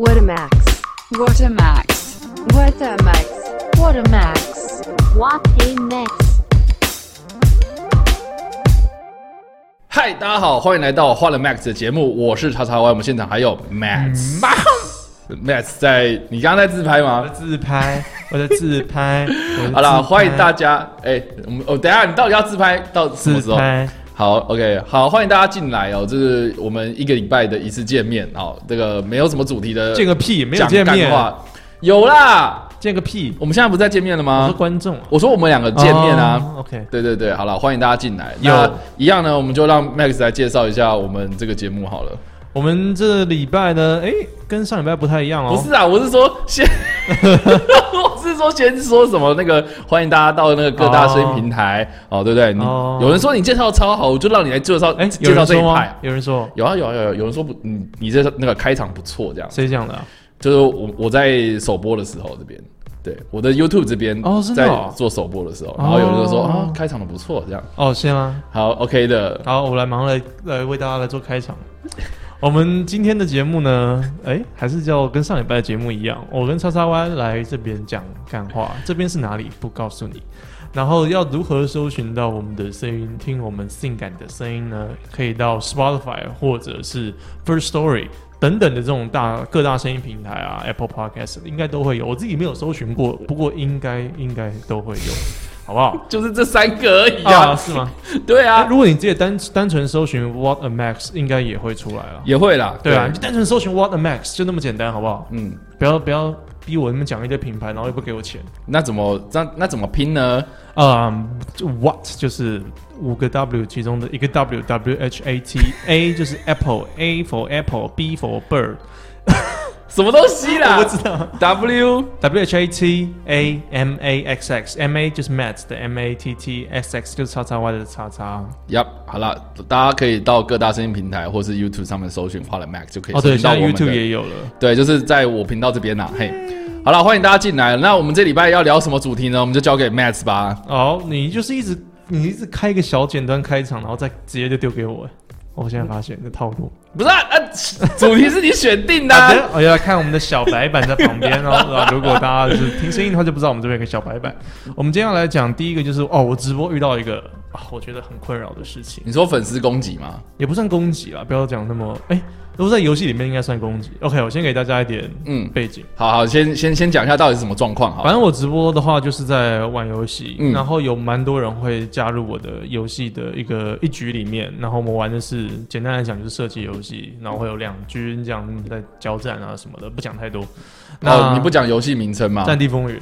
What a max. What a max. What a max. What a max. What a max！嗨，大家好，欢迎来到花了 Max 的节目，我是叉叉 Y，我们现场还有 Max。Max 在，你刚刚在自拍我吗在？自拍，我在自拍。好啦，自拍欢迎大家。哎、我们哦，等一下你到底要自拍到什么时候？自拍。好，OK，好，欢迎大家进来哦。这是我们一个礼拜的一次见面哦。这个没有什么主题的，见个屁，没有见面，的话。有啦，见个屁。我们现在不是在见面了我吗说？观众啊我说我们两个见面啊。哦 OK，对对对，好了，欢迎大家进来。有那一样呢，我们就让 Max 来介绍一下我们这个节目好了。我们这礼拜呢，哎，跟上礼拜不太一样哦。不是啊，我是说先 我是说先说什么那个欢迎大家到那个各大声音平台哦对不对？你哦。有人说你介绍得超好，我就让你来介绍，哎，有介绍这一派。？有人说。有啊有啊有啊，有人说不，你你这那个开场不错，这样谁讲的啊？就是我我在首播的时候这边，对我的 YouTube 这边在哦真的哦做首播的时候，然后有人就说哦啊开场的不错，这样哦，是吗？好 OK 的，好，我来忙来来为大家来做开场。我们今天的节目呢，哎，还是叫跟上礼拜的节目一样，我跟叉叉 Y 来这边讲干话，这边是哪里不告诉你。然后要如何搜寻到我们的声音，听我们性感的声音呢？可以到 Spotify 或者是 First Story 等等的这种大各大声音平台啊，Apple Podcast 应该都会有。我自己没有搜寻过，不过应该应该都会有，好不好？就是这三个而已啊，啊，是吗？对啊，如果你直接单单纯搜寻 What a Max，应该也会出来了。也会啦，对啊，你就单纯搜寻 What a Max 就那么简单，好不好？嗯，不要不要逼我那么讲一堆品牌，然后又不给我钱。那怎么那那怎么拼呢？嗯、w h a t 就是五个 W 其中的一个 W，W H A T，A 就是 Apple，A for Apple，B for Bird，什么东西啦？我不知道。W W H A T A M A X X，M A 就是 Matt 的 M A T T X X 就是叉叉 Y 的叉叉。Yep，好了，大家可以到各大声音平台或是 YouTube 上面搜寻“花了 Mac” 就可以哦，对，现在 YouTube 也有了。对，就是在我频道这边呐、嘿，好了，欢迎大家进来。那我们这礼拜要聊什么主题呢？我们就交给 Matt 吧。哦，你就是一直你一直开一个小简单开场，然后再直接就丢给我。我现在发现这套路。不是啊，啊主题是你选定的。我要看我们的小白板在旁边哦。啊，如果大家就是听声音的话，就不知道我们这边有个小白板。我们今天要来讲第一个就是哦，我直播遇到一个啊，我觉得很困扰的事情，你说粉丝攻击吗？也不算攻击啦，不要讲那么哎，都在游戏里面应该算攻击。OK，我先给大家一点嗯，背景。好好，先先先讲一下到底是什么状况好。反正我直播的话，就是在玩游戏，嗯然后有蛮多人会加入我的游戏的一个一局里面，然后我们玩的是简单来讲就是射击游戏，然后会有两军这样在交战啊什么的，不讲太多。哦，你不讲游戏名称吗？战地风云，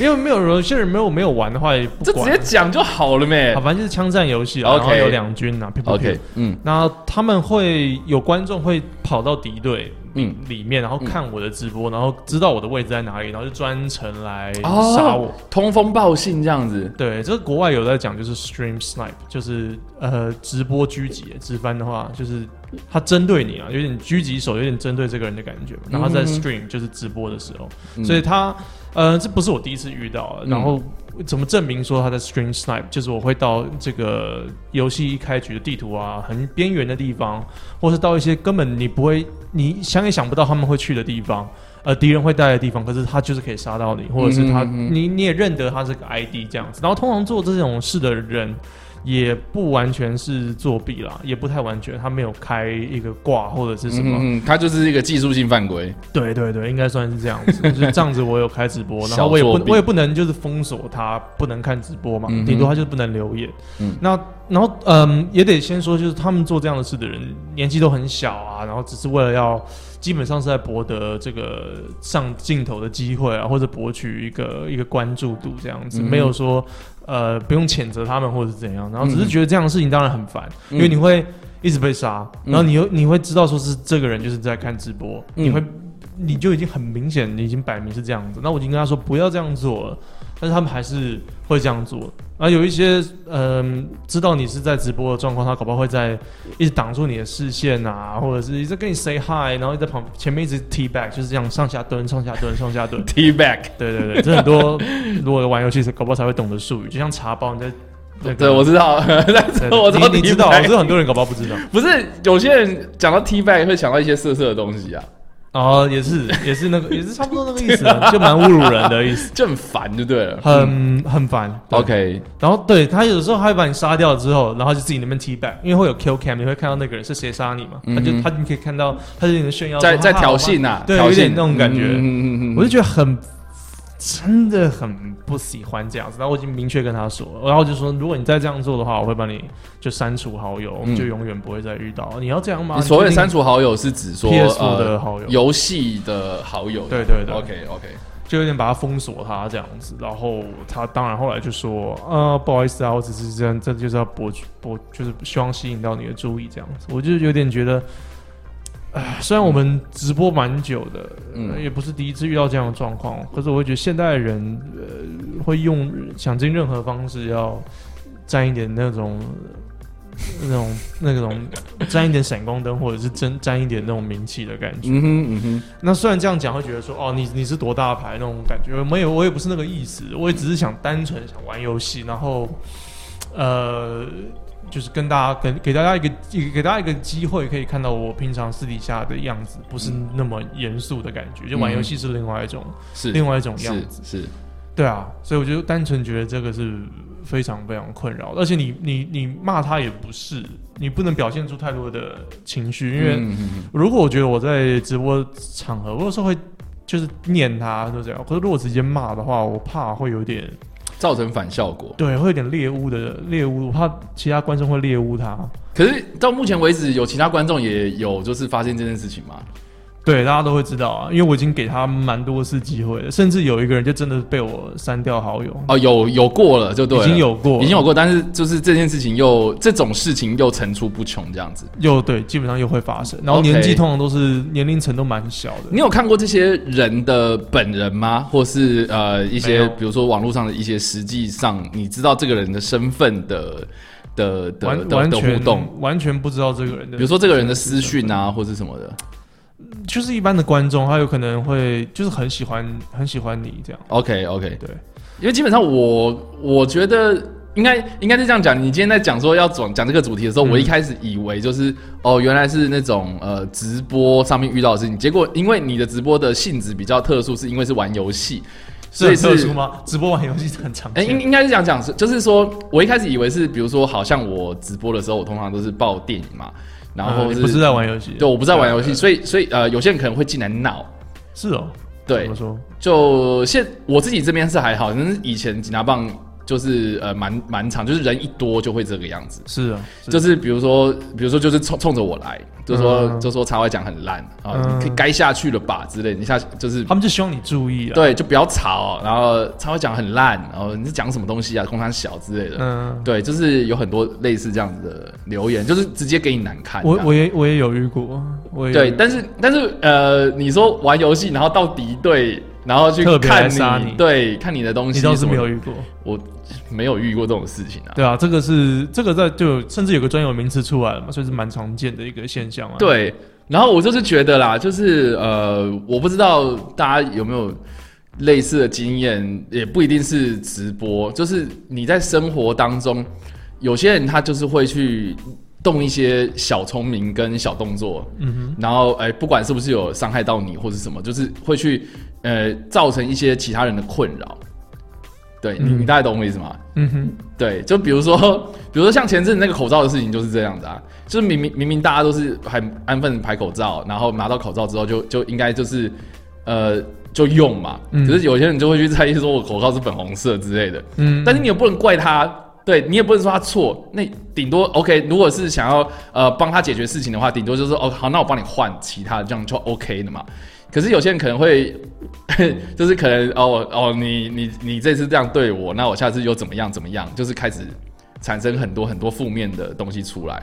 因为没有人，有些人没有没有玩的话也不这直。接讲就好了呗好，反正就是枪战游戏啊，OK 然后有两军啊 p？OK，嗯那他们会有观众会跑到敌对嗯，里面，然后看我的直播，然后知道我的位置在哪里，然后就专程来哦杀我。通风报信这样子。对，这个国外有在讲，就是 stream snipe，就是呃直播狙击，直翻的话就是他针对你啊，有点狙击手，有点针对这个人的感觉。然后他在嗯 stream 就是直播的时候，嗯所以他呃这不是我第一次遇到然后怎么证明说他在 string snipe？就是我会到这个游戏一开局的地图啊，很边缘的地方，或是到一些根本你不会，你想也想不到他们会去的地方。呃，敌人会待的地方，可是他就是可以杀到你，或者是他，你你也认得他这个 ID 这样子。然后通常做这种事的人，也不完全是作弊啦，也不太完全，他没有开一个挂或者是什么。嗯他，就是一个技术性犯规。对对对，应该算是这样子。就是这样子，我有开直播，然后我也不我也不能就是封锁他，不能看直播嘛顶、多他就是不能留言。嗯那然后嗯，也得先说，就是他们做这样的事的人年纪都很小啊，然后只是为了要基本上是在博得这个上镜头的机会啊，或者博取一个一个关注度这样子，嗯没有说呃不用谴责他们或者是怎样，然后只是嗯觉得这样的事情当然很烦，嗯。因为你会一直被杀，嗯。然后你又你会知道说是这个人就是在看直播，嗯。你会你就已经很明显，你已经摆明是这样子。那我已经跟他说不要这样做了，但是他们还是会这样做。啊，有一些嗯、知道你是在直播的状况，他搞不好会在一直挡住你的视线啊，或者是一直跟你 say hi，然后在旁前面一直 t back，就是这样上下蹲、上下蹲、上下蹲。T back，对对对，这很多如果玩游戏搞不好才会懂的术语，就像茶包你在。那个对我知道，但是我知道你你知道，我知道很多人搞不好不知道。不是有些人讲到 T back 会想到一些色色的东西啊。哦，也是也是那个 也是差不多那个意思啊，就蛮侮辱人的意思，就很烦，就对了。很很烦。OK，然后对他有时候还会把你杀掉之后，然后就自己那边 T back，因为会有 kill cam，你会看到那个人是谁杀你嘛？他就他你可以看到他就有点炫耀，在在挑衅呐，对，挑衅有点那种感觉。嗯嗯嗯嗯我就觉得很真的很不喜欢这样子，然后我已经明确跟他说了，然后我就说，如果你再这样做的话，我会把你就删除好友，我们就永远不会再遇到。你要这样吗？你所谓删除好友是指说 PS4 呃的好友游戏的好友，对对对，OK OK，就有点把他封锁他这样子，然后他当然后来就说，呃，不好意思啊，我只是这样，这就是要博取博，就是希望吸引到你的注意这样子，我就有点觉得。唉，虽然我们直播蛮久的，嗯。呃也不是第一次遇到这样的状况，可是我会觉得现代人呃会用想尽任何方式要沾一点那种那种那种沾一点闪光灯，或者是沾沾一点那种名气的感觉。嗯哼嗯哼，那虽然这样讲，会觉得说哦，你你是多大牌那种感觉，没有，我也不是那个意思，我也只是想单纯想玩游戏，然后呃，就是跟大家跟给大家一个给大家一个机会，可以看到我平常私底下的样子，不是那么严肃的感觉，就玩游戏是另外一种、是另外一种样子，是是，对啊，所以我就单纯觉得这个是非常非常困扰，而且你你你骂他也不是，你不能表现出太多的情绪，因为。如果我觉得我在直播场合，我有时候会就是念他，就这样。可是如果直接骂的话，我怕会有点造成反效果。对，会有点猎污的猎污，我怕其他观众会猎污他。可是到目前为止，有其他观众也有就是发现这件事情吗？对，大家都会知道啊，因为我已经给他蛮多次机会了，甚至有一个人就真的被我删掉好友，哦，有有过了就对了，已经有过，已经有过，但是就是这件事情又这种事情又层出不穷这样子。又对，基本上又会发生。然后年纪通常都是年龄层都蛮小的。你有看过这些人的本人吗？或是呃一些比如说网络上的一些实际上你知道这个人的身份的的的的互动？完全不知道这个人的，比如说这个人的私讯啊，或是什么的。就是一般的观众，他有可能会就是很喜欢很喜欢你这样，OK OK，对，因为基本上我我觉得应该应该是这样讲。你今天在讲说要讲讲这个主题的时候，嗯我一开始以为就是哦，原来是那种呃直播上面遇到的事情。结果因为你的直播的性质比较特殊，是因为是玩游戏，所以特殊吗？直播玩游戏是很常哎、见。应应该是这样讲，是就是说我一开始以为是，比如说好像我直播的时候，我通常都是报电影嘛，然后不是在玩游戏？对，我不是在玩游戏，所以所以呃，有些人可能会进来闹。是哦，对怎么说？就现我自己这边是还好，但是以前警察棒就是呃蛮蛮长，就是人一多就会这个样子。是啊，就是比如说，比如说就是冲冲着我来，就说、嗯就说插外讲很烂啊，可以该下去了吧之类，你下就是他们就希望你注意啊。，对，就不要吵，然后插外讲很烂，然后你是讲什么东西啊，空谈小之类的，嗯，对，就是有很多类似这样子的留言，就是直接给你难看。我我也我也有遇过，我也对但是但是呃，你说玩游戏，然后到敌对，然后去看杀你对，看你的东西，你倒是没有，遇过。我 没有遇过这种事情啊。对啊，这个是这个在就甚至有个专有名词出来了嘛，所以是蛮常见的一个现象啊。，对，然后我就是觉得啦，就是呃，我不知道大家有没有类似的经验，也不一定是直播，就是你在生活当中，有些人他就是会去动一些小聪明跟小动作，嗯哼然后哎、不管是不是有伤害到你或者什么，就是会去呃造成一些其他人的困扰。对你，嗯你大概懂我意思吗？哼，嗯哼，对，就比如说，比如说像前阵子那个口罩的事情就是这样子啊，就是明明明明大家都是很安分地排口罩，然后拿到口罩之后就就应该就是呃就用嘛，嗯可是有些人就会去在意说我口罩是粉红色之类的，嗯，但是你也不能怪他，对你也不能说他错，那顶多 OK，如果是想要呃帮他解决事情的话，顶多就是说哦好，那我帮你换其他的，这样就 OK 的嘛。可是有些人可能会，就是可能哦哦，你你你这次这样对我，那我下次又怎么样怎么样，就是开始产生很多很多负面的东西出来。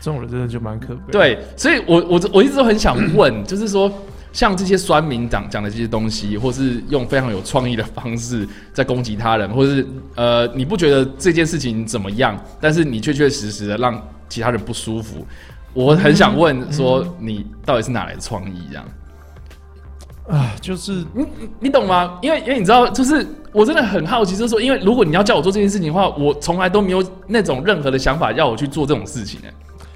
这种人真的就蛮可悲。，对，所以我我我一直都很想 问，就是说，像这些酸民讲讲的这些东西，或是用非常有创意的方式在攻击他人，或是呃，你不觉得这件事情怎么样，但是你确确实实的让其他人不舒服，我很想问说，你到底是哪来的创意？这样，啊，就是你你懂吗？因为因为你知道，就是我真的很好奇，就是说，因为如果你要叫我做这件事情的话，我从来都没有那种任何的想法要我去做这种事情哎、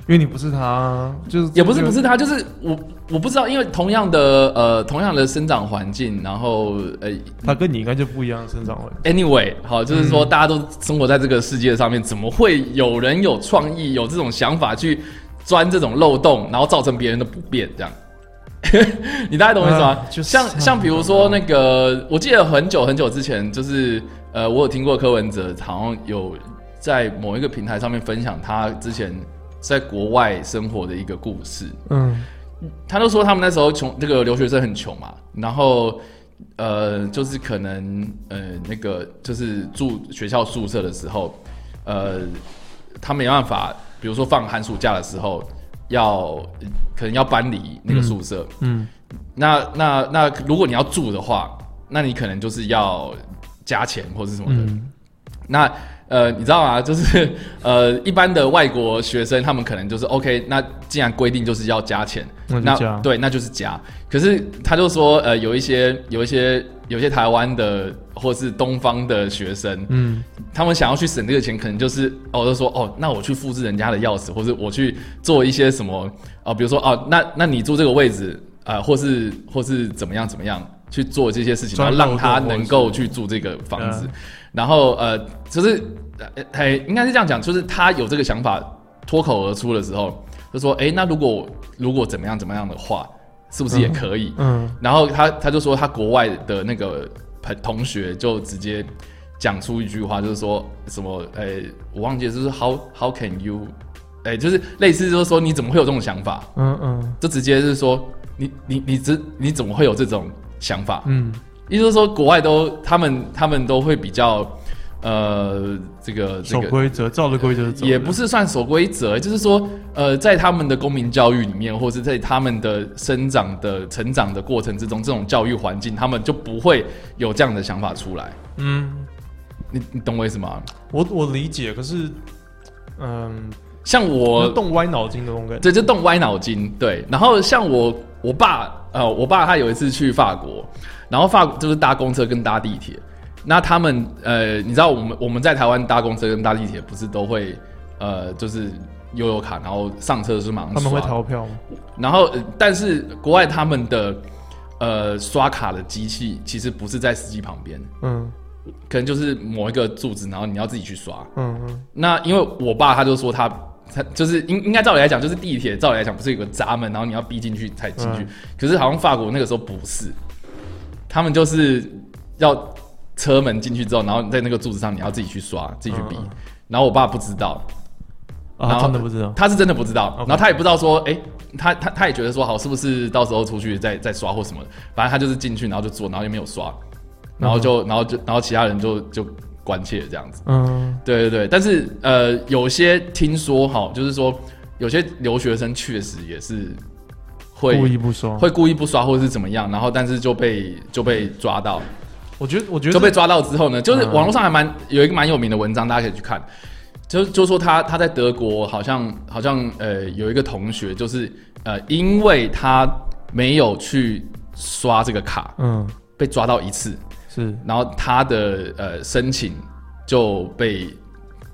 因为你不是他，就是也不是不是他，就是我我不知道，因为同样的呃同样的生长环境，然后呃他跟你应该就不一样的生长环境。anyway 好，就是嗯说大家都生活在这个世界上面，怎么会有人有创意有这种想法去钻这种漏洞，然后造成别人的不便这样？你大概懂我意思吗？像像比如说那个，我记得很久很久之前，就是呃，我有听过柯文哲好像有在某一个平台上面分享他之前在国外生活的一个故事。嗯他都说他们那时候穷，这个留学生很穷嘛，然后呃，就是可能呃那个就是住学校宿舍的时候，呃，他没办法，比如说放寒暑假的时候，要可能要搬离那个宿舍，嗯。那那那如果你要住的话，那你可能就是要加钱或是什么的，嗯。那呃，你知道吗？就是呃，一般的外国学生，他们可能就是 OK，那既然规定就是要加钱，那对，那就是加。可是他就说，呃，有一些有一些有些台湾的或是东方的学生，嗯。他们想要去省这个钱，可能就是哦，就说哦，那我去复制人家的钥匙，或者我去做一些什么哦，比如说哦，那那你住这个位置啊、呃或是或是怎么样怎么样去做这些事情，然后让他能够去住这个房子。嗯，然后呃，就是呃，哎，应该是这样讲，就是他有这个想法脱口而出的时候，就说，哎，那如果如果怎么样怎么样的话，是不是也可以？嗯然后他他就说他国外的那个朋同学就直接讲出一句话，就是说什么，诶、我忘记了，就是 how how can you，诶、就是类似就是说你怎么会有这种想法？嗯嗯就直接是说你你你怎你怎么会有这种想法？嗯意思就是说国外都他们他们都会比较呃这个这个守规则，照着规则走，也不是算守规则，就是说，呃，在他们的公民教育里面，或是在他们的生长的成长的过程之中，这种教育环境，他们就不会有这样的想法出来。嗯，你你懂我意思吗？我我理解，可是嗯，像我动歪脑筋的那种感觉。对，就动歪脑筋。对，然后像我我爸，呃，我爸他有一次去法国，然后法就是搭公车跟搭地铁。那他们呃，你知道我们我们在台湾搭公车跟搭地铁不是都会呃，就是悠游卡，然后上车是马上他们会逃票吗？然后，呃但是国外他们的呃刷卡的机器其实不是在司机旁边，嗯可能就是某一个柱子，然后你要自己去刷。嗯嗯那因为我爸他就说他他就是应应该照理来讲，就是地铁照理来讲不是有个闸门，然后你要逼进去才进去。嗯可是好像法国那个时候不是，他们就是要车门进去之后，然后你在那个柱子上你要自己去刷，自己去比。嗯。嗯然后我爸不知道，啊，然后他真的不知道。他是真的不知道。然后他也不知道说，哎、他他他也觉得说，好，是不是到时候出去再再刷或什么的，反正他就是进去，然后就做，然后也没有刷，然后就、然后就然后其他人就就关切这样子，嗯。对对对，但是呃，有些听说哈，就是说有些留学生确实也是会故意不刷。会故意不刷或者是怎么样，然后但是就被就被抓到，我觉得，我觉得就被抓到之后呢，就是嗯网络上还蛮有一个蛮有名的文章，大家可以去看。就就说他他在德国好像好像呃有一个同学，就是呃因为他没有去刷这个卡，嗯被抓到一次，是然后他的呃申请就被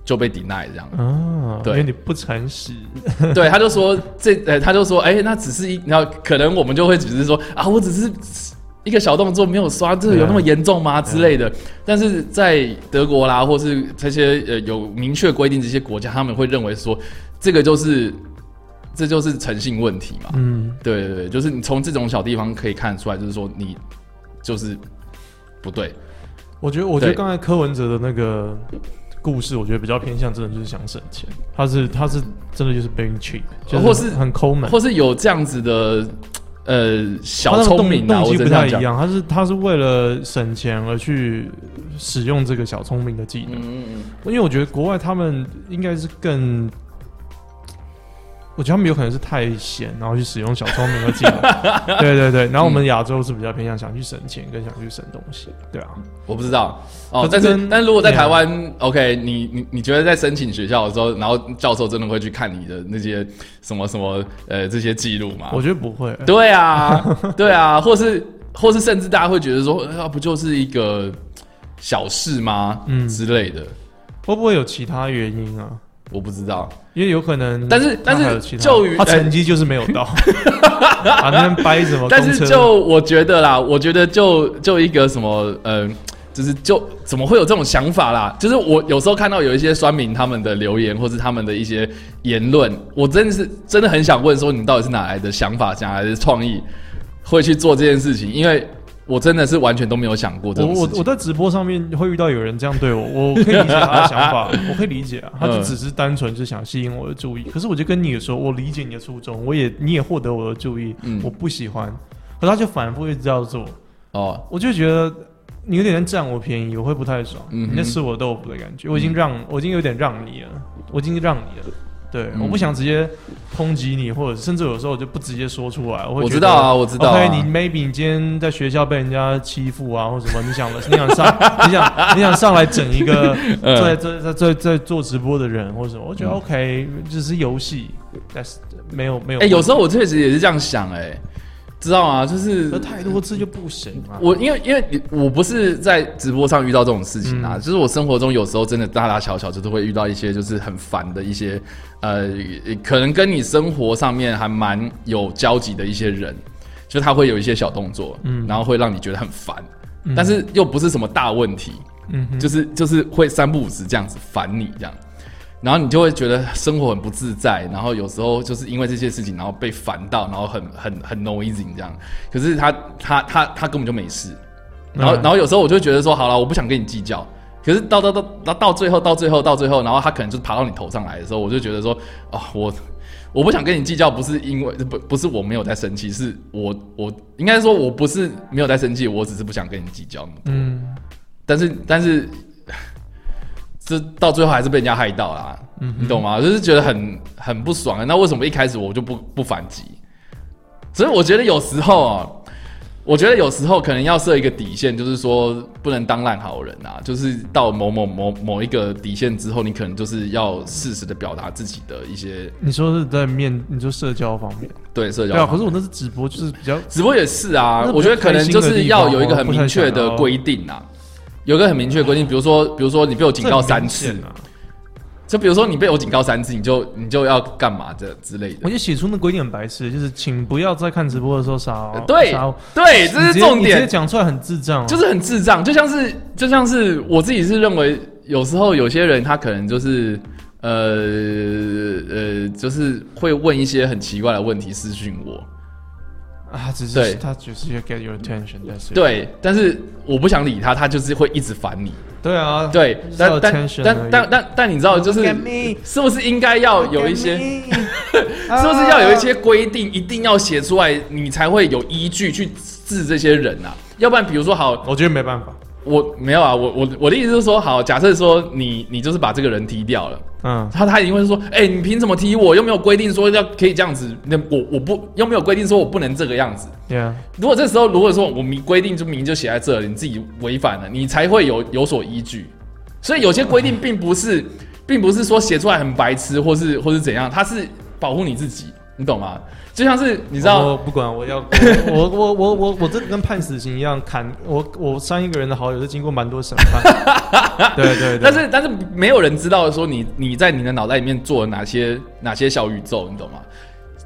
就被 deny 这样。啊，对因为你不诚实。对，他就说这呃他就说哎、那只是一，然后可能我们就会只是说啊我只是。一个小动作没有刷，这个有那么严重吗？之类的。但是在德国啦，或是这些呃有明确规定这些国家，他们会认为说，这个就是这就是诚信问题嘛。嗯，对对对，就是你从这种小地方可以看得出来，就是说你就是不对。我觉得，我觉得刚才柯文哲的那个故事，我觉得比较偏向真的就是想省钱，他是他是真的就是 being cheap，就是或是很抠门，或是有这样子的呃他小聪明动机。不太一样，他是他是为了省钱而去使用这个小聪明的技能，嗯嗯嗯，因为我觉得国外他们应该是更。我觉得他们有可能是太闲，然后去使用小聪明的技能。对对对，然后我们亚洲是比较偏向想去省钱，跟想去省东西。对啊，我不知道哦，但是但是如果在台湾，OK，你你你觉得在申请学校的时候，然后教授真的会去看你的那些什么什么呃这些记录吗？我觉得不会。对啊，对啊，或是或是甚至大家会觉得说，啊，不就是一个小事吗？嗯之类的。会不会有其他原因啊？我不知道。因为有可能，但是但是就于他成绩就是没有到，啊，那边掰什么？但是就我觉得啦，我觉得就就一个什么，呃，就是就怎么会有这种想法啦？就是我有时候看到有一些酸民他们的留言，或是他们的一些言论，我真的是真的很想问说，你到底是哪来的想法，哪来的创意，会去做这件事情？因为我真的是完全都没有想过这我种事情。我我在直播上面会遇到有人这样对我，我可以理解 他的想法，我可以理解啊，他就嗯。只是单纯是想吸引我的注意。可是我就跟你说，我理解你的初衷，我也你也获得我的注意，嗯。我不喜欢，可他就反复一直这样做，哦，我就觉得你有点在占我便宜，我会不太爽，嗯哼。你在吃我豆腐的感觉，我已经让我已经有点让你了，我已经让你了。对，嗯我不想直接抨击你，或者甚至有时候我就不直接说出来。我知道啊，我知道、啊。OK，你 maybe 你今天在学校被人家欺负啊，或什么，你想你想上，你想你想上来整一个 嗯在在在在在做直播的人或者什么，我觉得嗯 OK，只是游戏，但是没有没有。哎、有时候我确实也是这样想、哎，知道啊？就是喝太多次就不行啊。我因为因为你我不是在直播上遇到这种事情啊，嗯。就是我生活中有时候真的大大小小就是会遇到一些就是很烦的一些呃，可能跟你生活上面还蛮有交集的一些人，就他会有一些小动作，嗯。然后会让你觉得很烦，嗯。但是又不是什么大问题，嗯，就是就是会三不五时这样子烦你这样，然后你就会觉得生活很不自在，然后有时候就是因为这些事情，然后被烦到，然后很很很 noisy 这样。可是他他他他根本就没事，然后、嗯然后有时候我就觉得说，好了，我不想跟你计较。可是到到到到到最后到最后到最后，然后他可能就爬到你头上来的时候，我就觉得说，哦，我我不想跟你计较，不是因为不不是我没有在生气，是我我应该说我不是没有在生气，我只是不想跟你计较那么多。嗯但是但是，这到最后还是被人家害到啦，嗯你懂吗？就是觉得很很不爽啊。那为什么一开始我就不不反击？所以我觉得有时候啊，我觉得有时候可能要设一个底线，就是说不能当烂好人啊。就是到某某某某一个底线之后，你可能就是要适时的表达自己的一些你说是在面，你说社交方面，对社交对啊。可是我那是直播，就是比较直播也是啊，我觉得可能就是要有一个很明确的规定啊，有个很明确的规定，比如说，比如说你被我警告三次。就比如说你被我警告三次，你就你就要干嘛这之类的。我觉得写出那规定很白痴，就是请不要在看直播的时候杀我。对对，这是重点直接点，讲出来很智障哦，就是很智障，就像是就像是我自己是认为，有时候有些人他可能就是呃呃，就是会问一些很奇怪的问题私讯我，啊，只对。是他只是要 get your attention，但是对，但是我不想理他，他就是会一直烦你，对啊，对，但但但但但但你知道，就是是不是应该要有一些 是不是要有一些规定，一定要写出来，你才会有依据去治这些人啊？要不然，比如说，好，我觉得没办法，我没有啊，我我我的意思是说，好，假设说你你就是把这个人踢掉了，嗯，他他一定会说，哎、你凭什么踢我？又没有规定说要可以这样子，那我我不又没有规定说我不能这个样子。对啊，如果这时候如果说我明规定就明就写在这里，你自己违反了，你才会有有所依据。所以有些规定并不是，并不是说写出来很白痴，或是或是怎样，它是保护你自己，你懂吗？就像是你知道，我不管，我要我我我我我这个跟判死刑一样，砍我我删一个人的好友是经过蛮多审判，对对对，但是但是没有人知道说你你在你的脑袋里面做了哪些哪些小宇宙，你懂吗？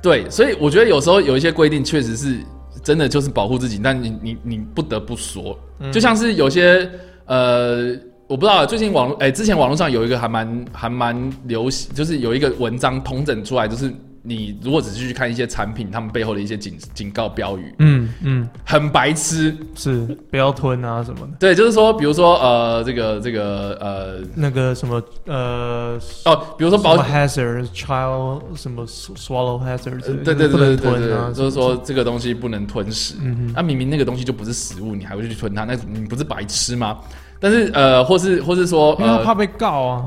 对，所以我觉得有时候有一些规定确实是真的就是保护自己，但你你你不得不说，嗯就像是有些呃。我不知道，最近网络哎、之前网络上有一个还蛮还蛮流行，就是有一个文章统整出来，就是你如果只是去看一些产品，他们背后的一些警警告标语，嗯嗯很白痴。是不要吞啊什么的，对，就是说，比如说呃，这个这个呃那个什么呃哦，比如说 hazard child 什么 swallow hazard，呃对对不能对对对吞啊，就是说这个东西不能吞食。嗯哼那、明明那个东西就不是食物，你还会去吞它，那你不是白痴吗？但是呃，或是或是说呃，因为他怕被告啊，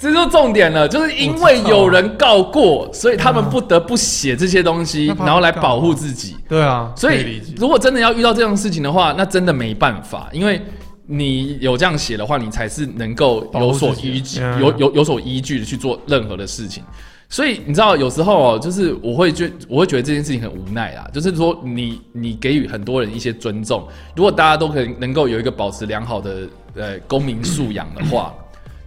这就重点了，就是因为有人告过，所以他们不得不写这些东西，然后来保护自己。对啊，所以如果真的要遇到这样的事情的话，那真的没办法，因为你有这样写的话，你才是能够有所依据有有有所依据的去做任何的事情。所以你知道，有时候哦，就是我会觉我会觉得这件事情很无奈啦。就是说你，你给予很多人一些尊重，如果大家都可以能够有一个保持良好的呃公民素养的话，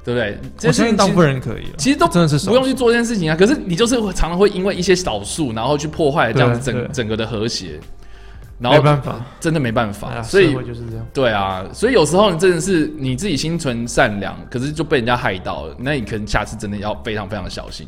对不对？这我相信大部分人可以了，其实都真的是不用去做这件事情啊。可是你就是会常常会因为一些少数，然后去破坏这样子整整个的和谐，然后没办法，真的没办哎法，呀所以就是这样。对啊，所以有时候你真的是你自己心存善良，可是就被人家害到了，那你可能下次真的要非常非常的小心。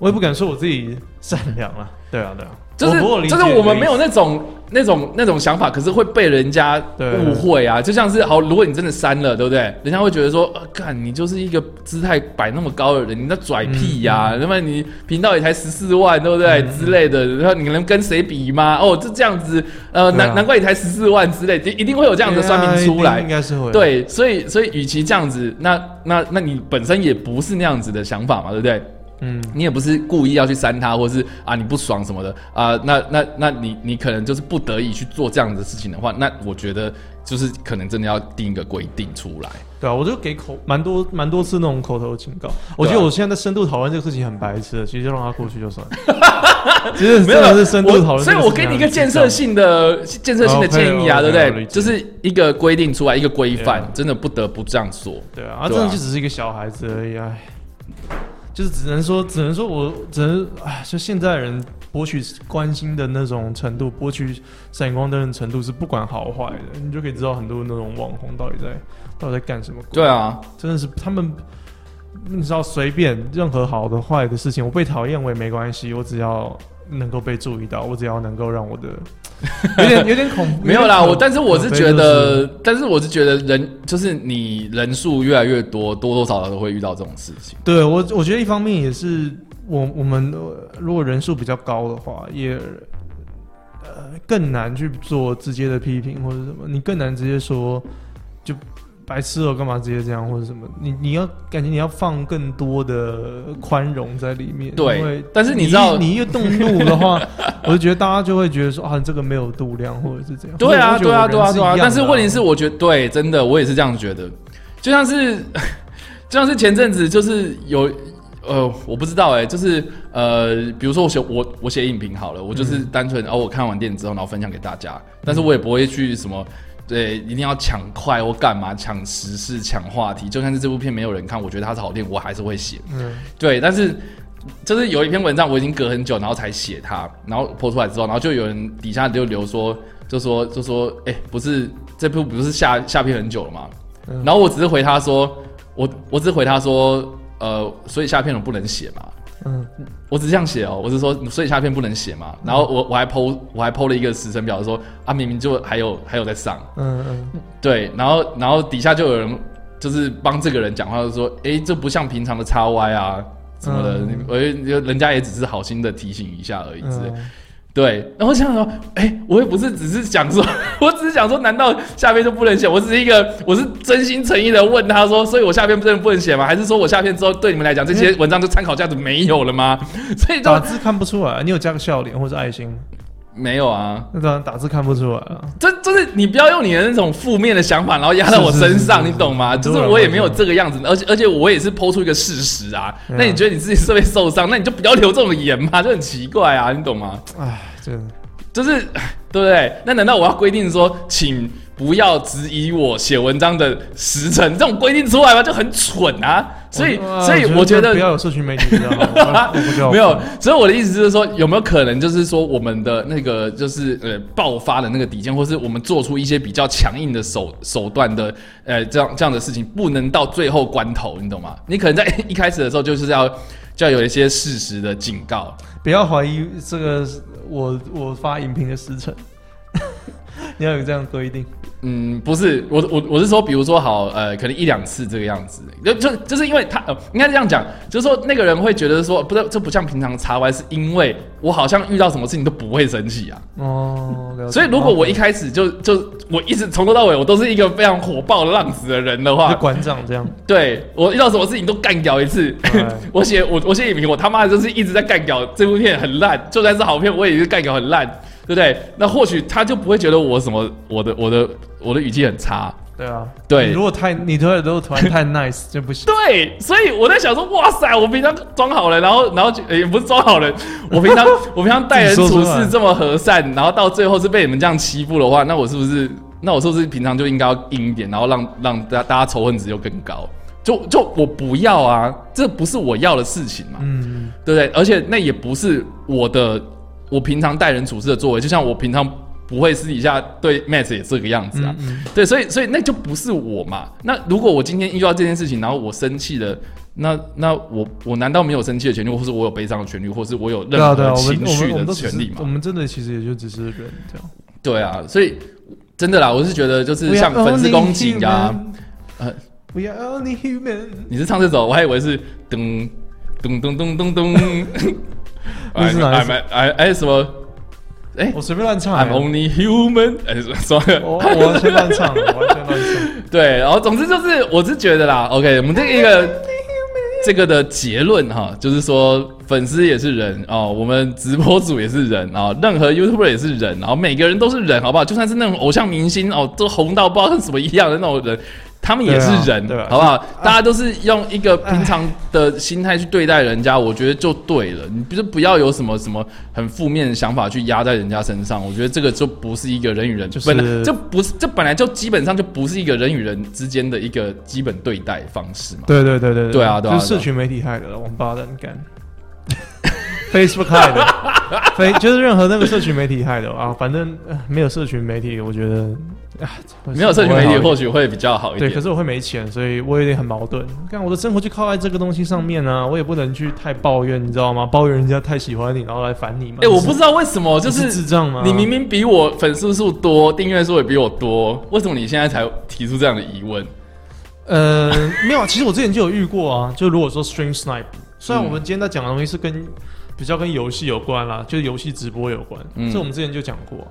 我也不敢说我自己善良了，对啊，对啊，就是就是我们没有那种那种那种想法，可是会被人家对误会啊。就像是好，如果你真的删了，对不对？人家会觉得说，呃，看你就是一个姿态摆那么高的人，你那拽屁呀、那么你频道也才十四万，对不对、之类的？然后你能跟谁比吗？哦，就这样子，呃，难难怪你才十四万之类，一一定会有这样的酸民出来应。该是会。对，所以所以，与其这样子，那那那你本身也不是那样子的想法嘛，对不对？嗯，你也不是故意要去删他，或是啊你不爽什么的啊、那那那你你可能就是不得已去做这样的事情的话，那我觉得就是可能真的要定一个规定出来。对啊，我就给口蛮多蛮多次那种口头警告。我觉得我现在在深度讨论这个事情很白痴的，其实就让它过去就算了。其实没有是深度讨论所以我给你一个建设性的建设性的建议啊，对不对？就是一个规定出来，一个规范真的不得不这样做。对啊，啊，真的就只是一个小孩子而已，哎，就是只能说，只能说我只能，哎，就现在人博取关心的那种程度，博取闪光灯的程度是不管好坏的，你就可以知道很多那种网红到底在到底在干什么。对啊，真的是他们，你知道随便任何好的坏的事情，我被讨厌我也没关系，我只要能够被注意到，我只要能够让我的有点有点恐怖。没有啦，我但是我是觉得，但是我是觉得人就是你人数越来越多，多多少少都会遇到这种事情。对我，我觉得一方面也是我我们呃如果人数比较高的话，也呃更难去做直接的批评或者什么，你更难直接说就白痴哦，干嘛直接这样或者什么？你你要感觉你要放更多的宽容在里面。对但是你知道你一动怒的话，我就觉得大家就会觉得说啊，这个没有度量或者是这样。对啊，对啊，对啊，对啊。但是问题是，我觉得对，真的，我也是这样觉得。就像是，就像是前阵子就是有。呃，我不知道哎、就是呃，比如说我写我我写影评好了，我就是单纯哦，我看完电影之后，然后分享给大家，但是我也不会去什么对，一定要抢快或干嘛抢时事、抢话题。就算是这部片没有人看，我觉得它是好电影，我还是会写。嗯，对，但是就是有一篇文章我已经隔很久，然后才写它，然后播出来之后，然后就有人底下就留说，就说就说，哎、不是这部不是下下片很久了吗？嗯然后我只是回他说，我我只是回他说，呃，所以下片我不能写嘛。嗯，我只是这样写哦，我是说，所以下片不能写嘛。然后我我还 PO 我还 PO 了一个时程表，说啊，明明就还有还有在上，嗯嗯，对，然后然后底下就有人就是帮这个人讲话，就说，哎，这不像平常的叉 Y 啊什么的，我人家也只是好心的提醒一下而已之类。嗯对，然后我想说，哎、我也不是只是想说，我只是想说，难道下面就不能写？我只是一个，我是真心诚意的问他说，所以我下片真的不能写吗？还是说我下片之后对你们来讲，这些文章就参考价值没有了吗？所以打字看不出来，你有加个笑脸或者爱心吗？没有啊，那当然打字看不出来啊。这就是你不要用你的那种负面的想法，然后压在我身上，是是是你懂吗？就是我也没有这个样子，而且而且我也是抛出一个事实啊。那你觉得你自己是被受伤，那你就不要留这种言嘛，就很奇怪啊，你懂吗？唉，真的。就是 对不对？那难道我要规定说，请不要质疑我写文章的时辰？这种规定出来吗？就很蠢啊！所以所以我觉得不要有社群媒体 没有，所以我的意思就是说，有没有可能就是说，我们的那个就是呃爆发的那个底线，或是我们做出一些比较强硬的手手段的呃这样这样的事情，不能到最后关头，你懂吗？你可能在一开始的时候就是要就要有一些事实的警告。不要怀疑这个我我发影评的时辰，你要有这样规定。嗯，不是，我我我是说，比如说好，呃，可能一两次这个样子，就就就是因为他，呃，应该这样讲，就是说那个人会觉得说，不是，这不像平常查歪，是因为我好像遇到什么事情都不会生气啊。哦，所以如果我一开始就就我一直从头到尾我都是一个非常火爆的浪子的人的就话，馆长这样，对我遇到什么事情都干掉一次。哎。我写我我写影评，我他妈的就是一直在干掉这部片很烂，就算是好片，我也是干掉很烂，对不对？那或许他就不会觉得我什么我的我的我的语气很差。对啊，对你如果太你突然都突然太 nice 就不行。对，所以我在想说，哇塞，我平常装好了，然后然后就也不是装好人，我平常 我平常待人处事这么和善，然后到最后是被你们这样欺负的话，那我是不是那我是不是平常就应该要硬一点，然后让让大大家仇恨值又更高？就就我不要啊，这不是我要的事情嘛，嗯，对不对？而且那也不是我的，我平常待人处事的作为，就像我平常不会私底下对 Matt 也这个样子啊，嗯对，所以所以那就不是我嘛。那如果我今天遇到这件事情，然后我生气了，那那我我难道没有生气的权利，或是我有悲伤的权利，或是我有任何的情绪的权利嘛？我们真的其实也就只是人这样。对啊，所以真的啦，我是觉得就是像粉丝攻击啊，呃 We are only human。你是唱这首，我还以为是噔噔噔噔噔噔，那是哪一首哎哎哎什么？哎我随便乱唱，I'm 欸，only human，哎，说我我完全乱唱，我完全乱唱。对，然后总之就是，我是觉得啦，OK，我们这一个这个的结论哈，就是说粉丝也是人哦，我们直播组也是人啊、哦，任何 YouTuber 也是人，然后每个人都是人，好不好？就算是那种偶像明星哦，都红到不知道是什么一样的那种人。他们也是人，对啊对啊好不好？大家都是用一个平常的心态去对待人家，我觉得就对了。你不是不要有什么什么很负面的想法去压在人家身上，我觉得这个就不是一个人与人，就是本来这不是这本来就基本上就不是一个人与人之间的一个基本对待方式嘛。对对对对对啊对啊就是社群媒体害的，王八蛋干。Facebook 害的，非就是任何那个社群媒体害的啊，反正、呃没有社群媒体，我觉得啊，没有社群媒体或许会比较好一点对，点。可是我会没钱，所以我有点很矛盾。看我的生活就靠在这个东西上面啊、我也不能去太抱怨，你知道吗？抱怨人家太喜欢你，然后来烦你嘛。哎、我不知道为什么，就是是智障吗？你明明比我粉丝数多，订阅数也比我多，为什么你现在才提出这样的疑问？呃 没有啊，其实我之前就有遇过啊。就如果说 Stream Snipe，虽然嗯我们今天在讲的东西是跟比较跟游戏有关啦，就是游戏直播有关，嗯这我们之前就讲过、啊。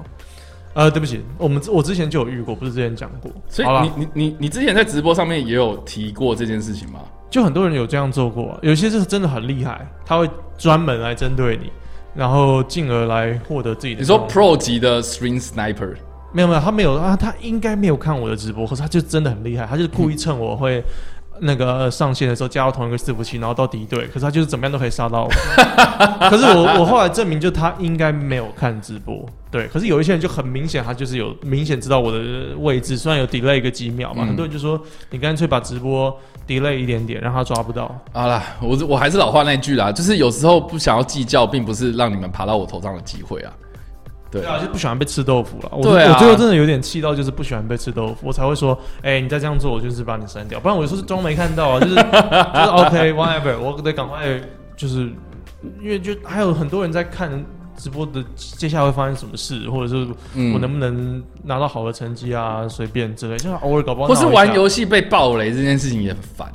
呃，对不起，我们我之前就有遇过，不是之前讲过。所以你你你你之前在直播上面也有提过这件事情吗？就很多人有这样做过、啊，有些是真的很厉害，他会专门来针对你，然后进而来获得自己的你说 Pro 级的 String Sniper，没有没有，他没有啊，他应该没有看我的直播，可是他就真的很厉害，他就是故意 趁我会那个上线的时候加到同一个伺服器，然后到敌对，可是他就是怎么样都可以杀到我。可是我我后来证明，就他应该没有看直播，对。可是有一些人就很明显，他就是有明显知道我的位置，虽然有 delay 一个几秒嘛，嗯很多人就说你干脆把直播 delay 一点点，让他抓不到。好啦，我我还是老话那句啦，就是有时候不想要计较，并不是让你们爬到我头上的机会啊。对对啊，就不喜欢被吃豆腐了。我对啊我最后真的有点气到，就是不喜欢被吃豆腐，我才会说，哎、你再这样做，我就是把你删掉。不然我有时候是装没看到啊，就是就是 OK whatever，我得赶快就是，因为就还有很多人在看直播的接下来会发生什么事，或者是嗯我能不能拿到好的成绩啊，随便之类，就是偶尔搞不好或是闹一下玩游戏被暴雷这件事情也很烦。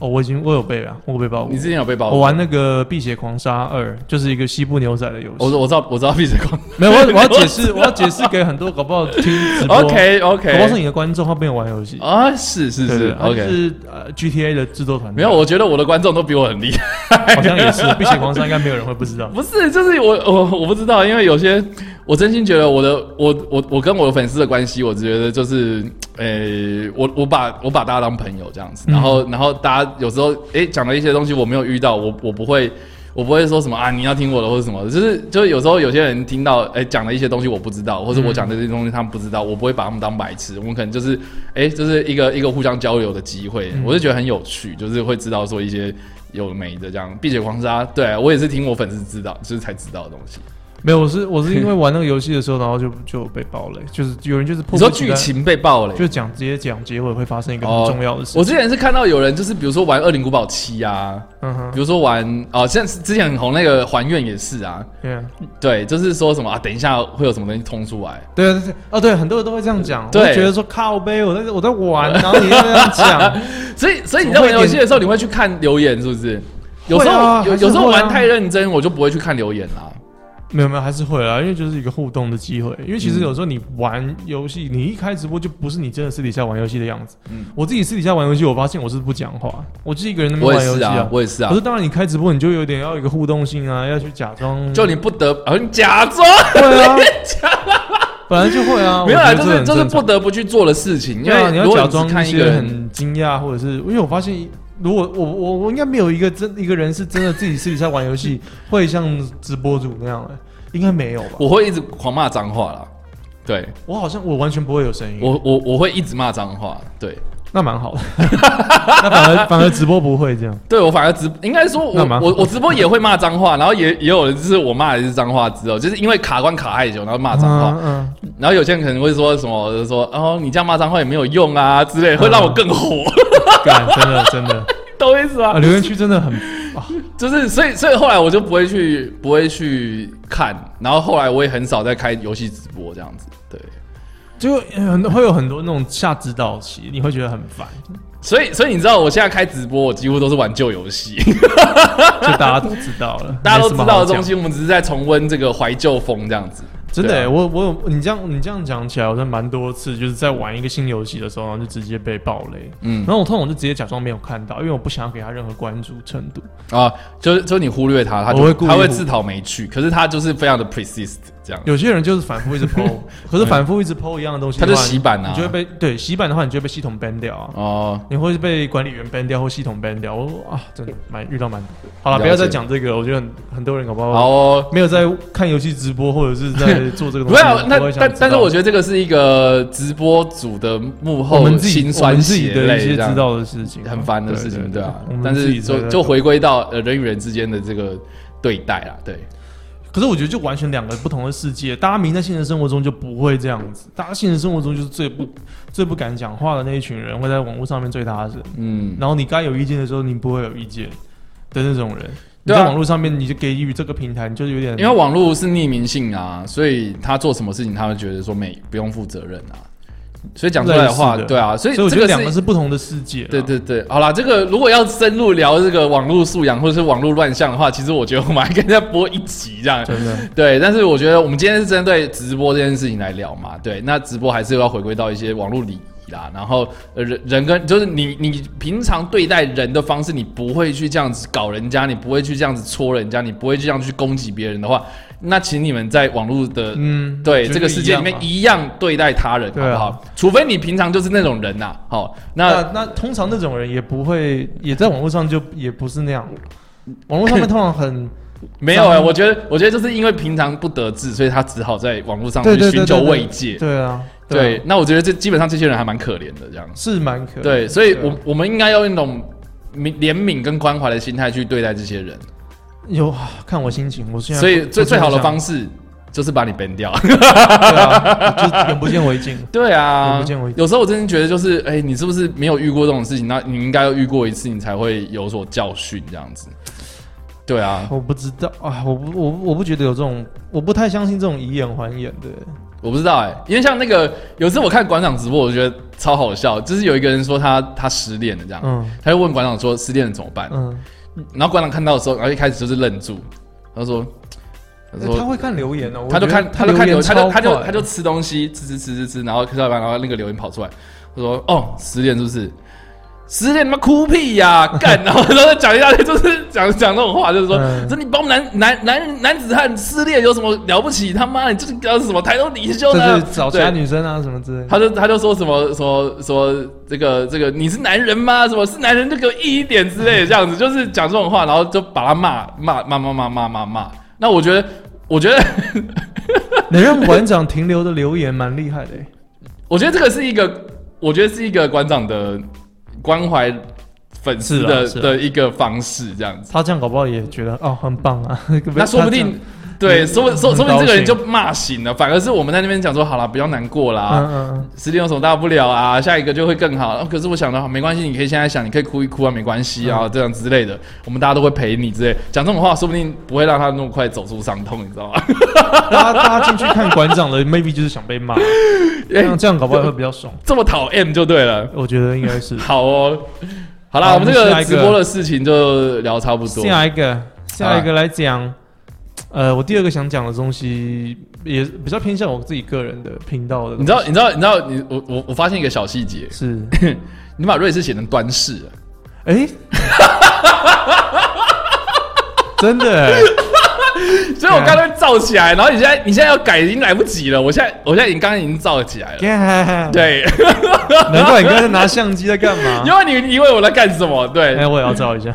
哦，我已经我有背啊，我有被爆过你。之前有被暴雷？我玩那个《辟邪狂杀二》，就是一个西部牛仔的游戏。我我知道我知道辟邪狂。没有，我我要解释，我要解释给很多搞不好听直播 OK 搞不好是。你的观众，他没有玩游戏。啊，是是是，OK。是呃 GTA 的制作团队。没有，我觉得我的观众都比我很厉害。好像也是《辟邪狂杀》，应该没有人会不知道。不是，就是我我我不知道，因为有些我真心觉得我的我我我跟我的粉丝的关系，我觉得就是，呃、我我把我把大家当朋友这样子，嗯然后、然后大家有时候哎讲了一些东西我没有遇到，我我不会。我不会说什么啊，你要听我的或者什么，就是就是有时候有些人听到哎讲了一些东西我不知道，或者我讲的这些东西他们不知道，我不会把他们当白痴，我们可能就是诶就是一个一个互相交流的机会，嗯我就觉得很有趣，就是会知道说一些有没的这样。碧血狂杀，对我也是听我粉丝知道，就是才知道的东西。没有，我是我是因为玩那个游戏的时候，然后就就被爆雷，就是有人就是迫你说剧情被爆雷，就讲直接讲结尾会发生一个哦很重要的事情。我之前是看到有人就是比如说玩《恶灵古堡七》啊，嗯哼。比如说玩哦，像是之前很红那个《还愿》也是啊，，yeah，对，就是说什么啊，等一下会有什么东西冲出来，对对对，哦对，很多人都会这样讲，对。我就觉得说靠背，我在我在玩，然后你又这样讲，所以所以你在玩游戏的时候，你会去看留言是不是？有时候、啊有有时候玩太认真，我就不会去看留言啦。没有没有，还是会啊，因为就是一个互动的机会。因为其实嗯有时候你玩游戏，你一开直播就不是你真的私底下玩游戏的样子。嗯我自己私底下玩游戏，我发现我是不讲话，我就是一个人那边玩游戏是啊，我也是啊可是，当然，你开直播，你就有点要有一个互动性啊，要去假装。就你不得，啊，你假装会啊，本来就会啊。没有啦，我觉就是就是不得不去做的事情，因为啊，你要假装一些看一个人，很惊讶，或者是因为我发现，如果我我我应该没有一个真一个人是真的自己私底下玩游戏会像直播主那样的，应该没有吧？我会一直狂骂脏话啦。对我好像我完全不会有声音。我我我会一直骂脏话，对，那蛮好的。那反而反而直播不会这样。对我反而直应该说我蛮我我直播也会骂脏话，然后也也有人就是我骂的是脏话之后，就是因为卡关卡太久，然后骂脏话，嗯然后有些人可能会说什么，就是说哦你这样骂脏话也没有用啊之类，会让我更火，嗯，干，真的真的，懂我意思啊，吗？留言区真的很就是所以所以后来我就不会去不会去看，然后后来我也很少在开游戏直播这样子，对。就很会有很多那种下指导期，你会觉得很烦，所以，所以你知道，我现在开直播，我几乎都是玩旧游戏，就大家都知道了，大家都知道的东西，我们只是在重温这个怀旧风这样子。真的、欸，啊我我有你这样你这样讲起来，我像蛮多次，就是在玩一个新游戏的时候，然后就直接被暴雷。嗯然后我通常就直接假装没有看到，因为我不想要给他任何关注程度。啊，就是就是你忽略他，他就我会故意忽它会自讨没趣，可是他就是非常的 persist 这样。有些人就是反复一直抛，可是反复一直抛一样的东西他就洗版啊你就会被对洗版的话，你就会被系统 ban 掉啊。哦，你会被管理员 ban 掉或系统 ban 掉，我啊，真的蛮遇到蛮多。好了，不要再讲这个，我觉得很很多人搞不好好哦。没有在看游戏直播或者是在 做这个东不西。不会想知道但但是我觉得这个是一个直播组的幕后们自己我辛酸们自己血的一些泪知道的事情，很烦的事情，对啊但是就就回归到呃人与人之间的这个对待啦，对。可是我觉得就完全两个不同的世界。大家明在现实生活中就不会这样子，大家现实生活中就是最不最不敢讲话的那一群人，会在网络上面最大声。嗯，然后你该有意见的时候，你不会有意见的那种人。你在网络上面，你就给予这个平台，你就有点因为网络是匿名性啊，所以他做什么事情，他会觉得说没不用负责任啊。所以讲出来的话，的对啊，所以所以我觉得两个是不同的世界。对，对对，好啦，这个如果要深入聊这个网络素养或者是网络乱象的话，其实我觉得我们还跟人家播一集这样。真的。对，但是我觉得我们今天是针对直播这件事情来聊嘛，对，那直播还是要回归到一些网络礼仪啦，然后呃人人跟就是你你平常对待人的方式，你不会去这样子搞人家，你不会去这样子戳人家，你不会这样去攻击别人的话，那请你们在网络的嗯，对这个世界里面一样对待他人，好不好？除非你平常就是那种人呐、好，那那那通常那种人也不会，也在网络上就也不是那样。网络上面通常很 没有哎、脏我觉得我觉得就是因为平常不得志，所以他只好在网络上去寻求慰藉。对啊，对，啊，那我觉得这基本上这些人还蛮可怜的，这样。是蛮可对，所以我啊我们应该要用一种怜怜悯跟关怀的心态去对待这些人。有看我心情，我现在所以最最好的方式，就是把你 ban 掉。对啊，就眼不见为净。对啊眼不见为，净有时候我真的觉得就是，哎、你是不是没有遇过这种事情？那你应该要遇过一次，你才会有所教训，这样子。对啊，我不知道啊，我不我我不觉得有这种，我不太相信这种以眼还眼的。我不知道哎、因为像那个有一次我看馆长直播，我觉得超好笑，就是有一个人说他他失恋了这样，嗯他就问馆长说失恋了怎么办？嗯，然后馆长看到的时候，然后一开始就是愣住，他说他说欸他会看留言哦，他就看，他就看留，他就他就他就吃东西，吃吃吃吃吃，然后吃到一半，然后那个留言跑出来，他说：“哦，十点是不是？失恋他妈哭屁呀、干！”然后然后讲一大堆，就是讲讲那种话，就是说，嗯你帮我们男男男男子汉失恋有什么了不起？他妈你就是要什么抬头挺胸的，找其他女生啊什么之类的。他就他就说什么什么说这个这个你是男人吗？什么是男人就给我硬一点之类的这样子，就是讲这种话，然后就把他骂骂骂骂骂骂骂骂。那我觉得，我觉得。能让馆长停留的留言蛮厉害的欸。我觉得这个是一个，我觉得是一个馆长的关怀粉丝的啊啊的一个方式，这样子。他这样搞不好也觉得哦很棒啊。那说不定，对，说不说很说不定这个人就骂醒了，反而是我们在那边讲说，好了，不要难过啦，嗯嗯嗯，失恋有什么大不了啊，下一个就会更好。哦可是我想到没关系，你可以现在想，你可以哭一哭啊，没关系啊，这样之类的，我们大家都会陪你之类。讲这种话，说不定不会让他那么快走出伤痛，你知道吗？大家大家进去看馆长的，maybe 就是想被骂，这样这样搞不好会比较爽。这么讨厌就对了。我觉得应该是。好哦，好啦，我们这个直播的事情就聊差不多。下一个，下一个来讲，呃，我第二个想讲的东西也比较偏向我自己个人的频道的。你知道，你知道，你知道，你我我我发现一个小细节，是？你把瑞士写成端式了，哎，真的欸，所以我刚才造起来，然后你现在你现在要改已经来不及了，我现在我现在已经刚刚已经造起来了，干，对，难怪你刚才拿相机在干嘛？因为你以为我在干什么，对，哎，我也要照一下。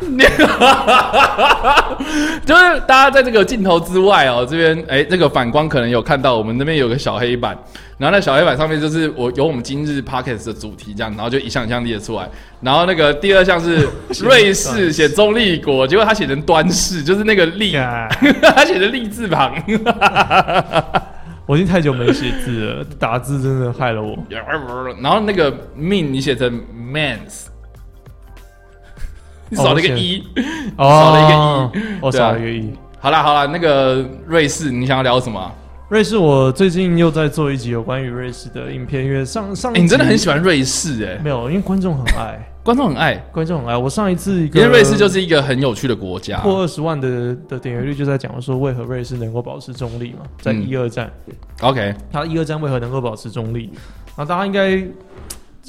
就是大家在这个镜头之外哦，这边哎，这个反光可能有看到我们那边有个小黑板，然后那小黑板上面就是我有我们今日 podcast 的主题这样，然后就一项一项列出来。然后那个第二项是 瑞士写中立国，结果他写成端式，就是那个立，干 他写的立字旁。我已经太久没写字了，打字真的害了我。然后那个 mean 你写成 mans，你少了一个一。哦，少了一个一我少了一个一。好啦好啦，那个瑞士，你想要聊什么啊？瑞士，我最近又在做一集有关于瑞士的影片，因为上上哎、你真的很喜欢欢瑞士哎、没有？因为观众很爱，观众很爱，观众很爱。我上一次一因为瑞士就是一个很有趣的国家。破二十万的的点阅率，就在讲说为何瑞士能够保持中立嘛，在嗯一二战，OK，它一二战为何能够保持中立？那大家应该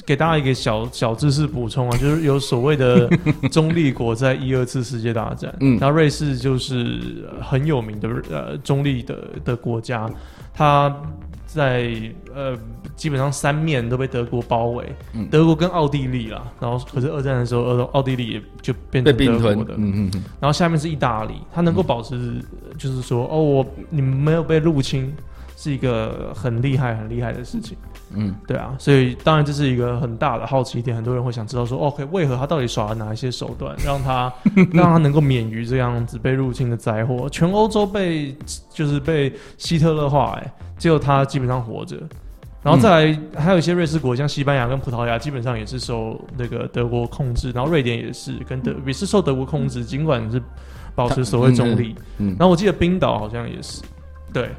给大家一个小小知识补充啊，就是有所谓的中立国在一二次世界大战，嗯。然后瑞士就是呃很有名的呃中立的的国家，它在呃基本上三面都被德国包围，嗯。德国跟奥地利啦，然后可是二战的时候，奥奥地利也就变成德国的，，嗯嗯嗯，然后下面是意大利，它能够保持，呃就是说，哦，我你们没有被入侵，是一个很厉害、很厉害的事情，嗯。对啊，所以当然这是一个很大的好奇点，很多人会想知道说，OK，为何他到底耍了哪一些手段，让他 让他能够免于这样子被入侵的灾祸？全欧洲被就是被希特勒化，哎，只有他基本上活着。然后再来，还有一些瑞士国，像西班牙跟葡萄牙，基本上也是受那个德国控制，然后瑞典也是跟德也是受德国控制，尽管是保持所谓中立。嗯。然后我记得冰岛好像也是，对，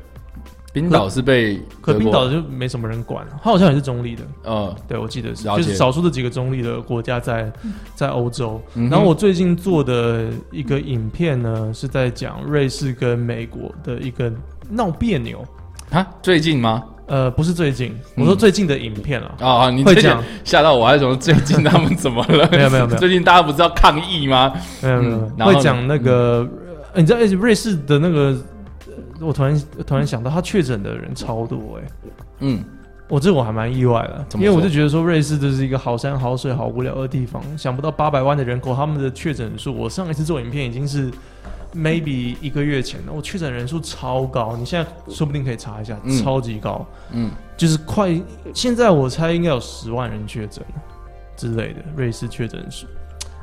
冰岛是被可冰岛就没什么人管，它好像也是中立的。呃，对，我记得是，就是少数的几个中立的国家在在欧洲。嗯然后我最近做的一个影片呢，是在讲瑞士跟美国的一个闹别扭。啊，最近吗？呃，不是最近，嗯我说最近的影片啊，啊、啊，你会讲吓到我，还是说最近他们怎么了？没有没有没有 最近大家不是要抗议吗？没有没有，嗯会讲那个，呃你知道诶瑞士的那个，呃我突然突然想到，他确诊的人超多哎、嗯，我这我还蛮意外的，因为我就觉得说瑞士这是一个好山好水好无聊的地方，想不到八百万的人口，他们的确诊数，我上一次做影片已经是 maybe 一个月前了，我确诊人数超高，你现在说不定可以查一下，嗯超级高，嗯，就是快，现在我猜应该有十万人确诊之类的瑞士确诊数。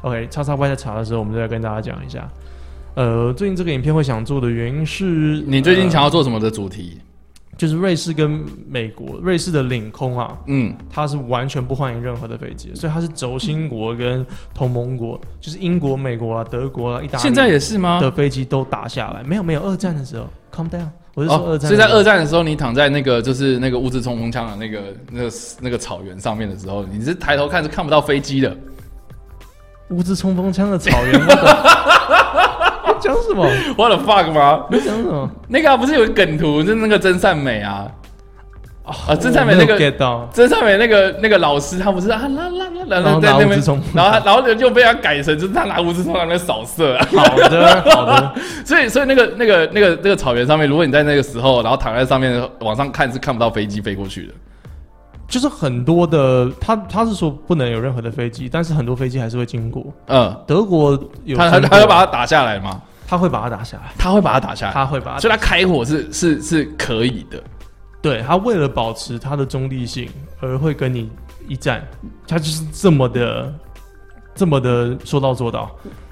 OK，叉叉 Y 在查的时候，我们再来跟大家讲一下。呃，最近这个影片会想做的原因是，你最近呃想要做什么的主题？就是瑞士跟美国，瑞士的领空啊，嗯，它是完全不欢迎任何的飞机，所以它是轴心国跟同盟国，就是英国、美国啊、德国啊、意大利现在也是吗？的飞机都打下来。没有没有，二战的时候，calm down，我是说二哦，战所以在二战的时候，你躺在那个就是那个物质冲锋枪的那个那个那个草原上面的时候，你是抬头看是看不到飞机的。物质冲锋枪的草原，讲什么？What the fuck 吗？你讲什么？那个、啊、不是有个梗图，就是那个真善美啊，啊真善美那个 get 到，真善美那个那个老师，他不是啊啦啦啦啦然后在那边拿物质冲，然后然后就被他改成就是他拿物质冲锋在那边扫射、啊，好的好的，所以所以那个那个那个那个草原上面，如果你在那个时候，然后躺在上面往上看，是看不到飞机飞过去的。就是很多的，他他是说不能有任何的飞机，但是很多飞机还是会经过。嗯，德国有他他他要把它打下来吗？他会把它打下来，他会把它打下来，他会把它所以他开火是是是可以的。对他为了保持他的中立性而会跟你一战，他就是这么的这么的说到做到，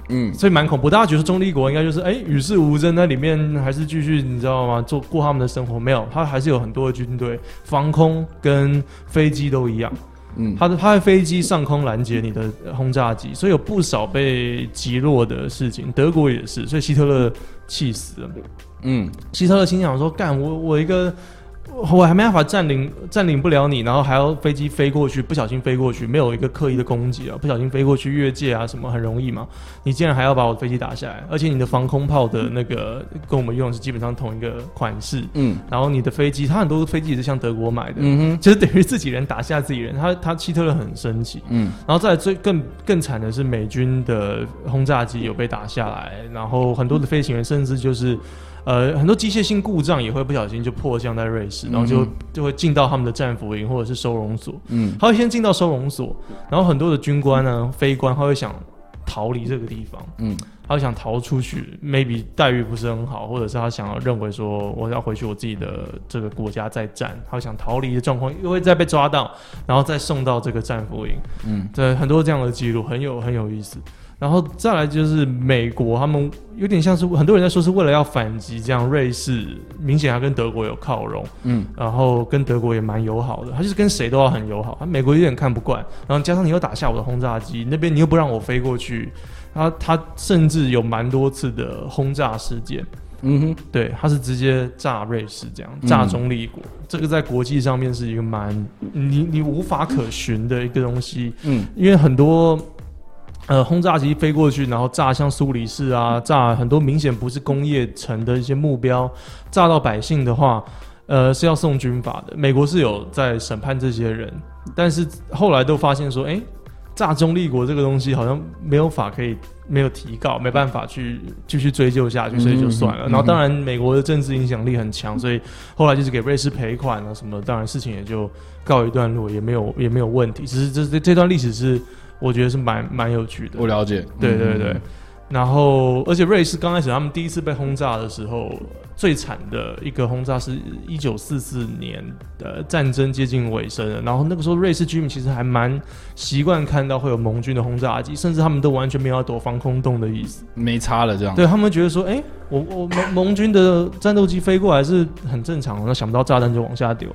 嗯，所以蛮恐怖。大家觉得中立国应该就是哎与世无争，那里面还是继续你知道吗？做过他们的生活，没有，他还是有很多的军队，防空跟飞机都一样。嗯他的他的飞机上空拦截你的轰炸机，所以有不少被击落的事情。德国也是，所以希特勒气死了。嗯，希特勒心想说：“干我我一个我还没办法占领占领不了你，然后还要飞机飞过去，不小心飞过去，没有一个刻意的攻击啊，不小心飞过去越界啊什么很容易嘛。你竟然还要把我的飞机打下来，而且你的防空炮的那个 跟我们用的是基本上同一个款式，嗯然后你的飞机，它很多飞机也是向德国买的，嗯哼，就是等于自己人打下自己人，他他希特勒很生气，嗯然后再来最更更惨的是美军的轰炸机有被打下来，然后很多的飞行员甚至就是。呃，很多机械性故障也会不小心就迫降在瑞士，然后就、嗯就会进到他们的战俘营或者是收容所。嗯他会先进到收容所，然后很多的军官呢、非官他会想逃离这个地方，嗯他他想逃出去，maybe 待遇不是很好，或者是他想要认为说我要回去我自己的这个国家再战，他想逃离的状况，又会再被抓到，然后再送到这个战俘营。嗯，对，很多这样的记录，很有很有意思。然后再来就是美国，他们有点像是很多人在说是为了要反击这样，瑞士明显还跟德国有靠拢，嗯，然后跟德国也蛮友好的，他就是跟谁都要很友好。他美国有点看不惯，然后加上你又打下我的轰炸机，那边你又不让我飞过去，他他甚至有蛮多次的轰炸事件。嗯哼，对，他是直接炸瑞士这样，嗯炸中立国，这个在国际上面是一个蛮你你无法可循的一个东西。嗯因为很多呃轰炸机飞过去，然后炸像苏黎世啊，炸很多明显不是工业城的一些目标，炸到百姓的话，呃是要送军法的。美国是有在审判这些人，但是后来都发现说，哎、炸中立国这个东西好像没有法可以没有提告，没办法去继续追究下去，所以就算了。嗯嗯嗯然后当然美国的政治影响力很强，所以后来就是给瑞士赔款啊什么的，当然事情也就告一段落，也没有也没有问题。只是这这这段历史是我觉得是蛮蛮有趣的我。了解。对对对嗯，然后而且瑞士刚开始他们第一次被轰炸的时候，最惨的一个轰炸是一九四四年的战争接近尾声了，然后那个时候瑞士居民其实还蛮习惯看到会有盟军的轰炸机，甚至他们都完全没有要躲防空洞的意思。没差了这样。对他们觉得说，哎、我我盟盟军的战斗机飞过来是很正常的，那想不到炸弹就往下丢，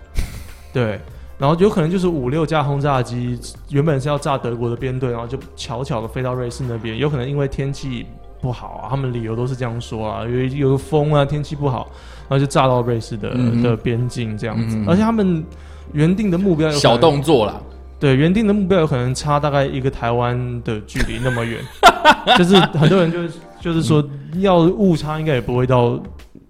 对，然后有可能就是五六架轰炸机原本是要炸德国的编队，然后就巧巧的飞到瑞士那边，有可能因为天气不好啊，他们理由都是这样说啊，有有个风啊，天气不好，然后就炸到瑞士的、嗯。的边境这样子，嗯。而且他们原定的目标有小动作啦，对，原定的目标有可能差大概一个台湾的距离那么远，就是很多人就是就是说要误差应该也不会到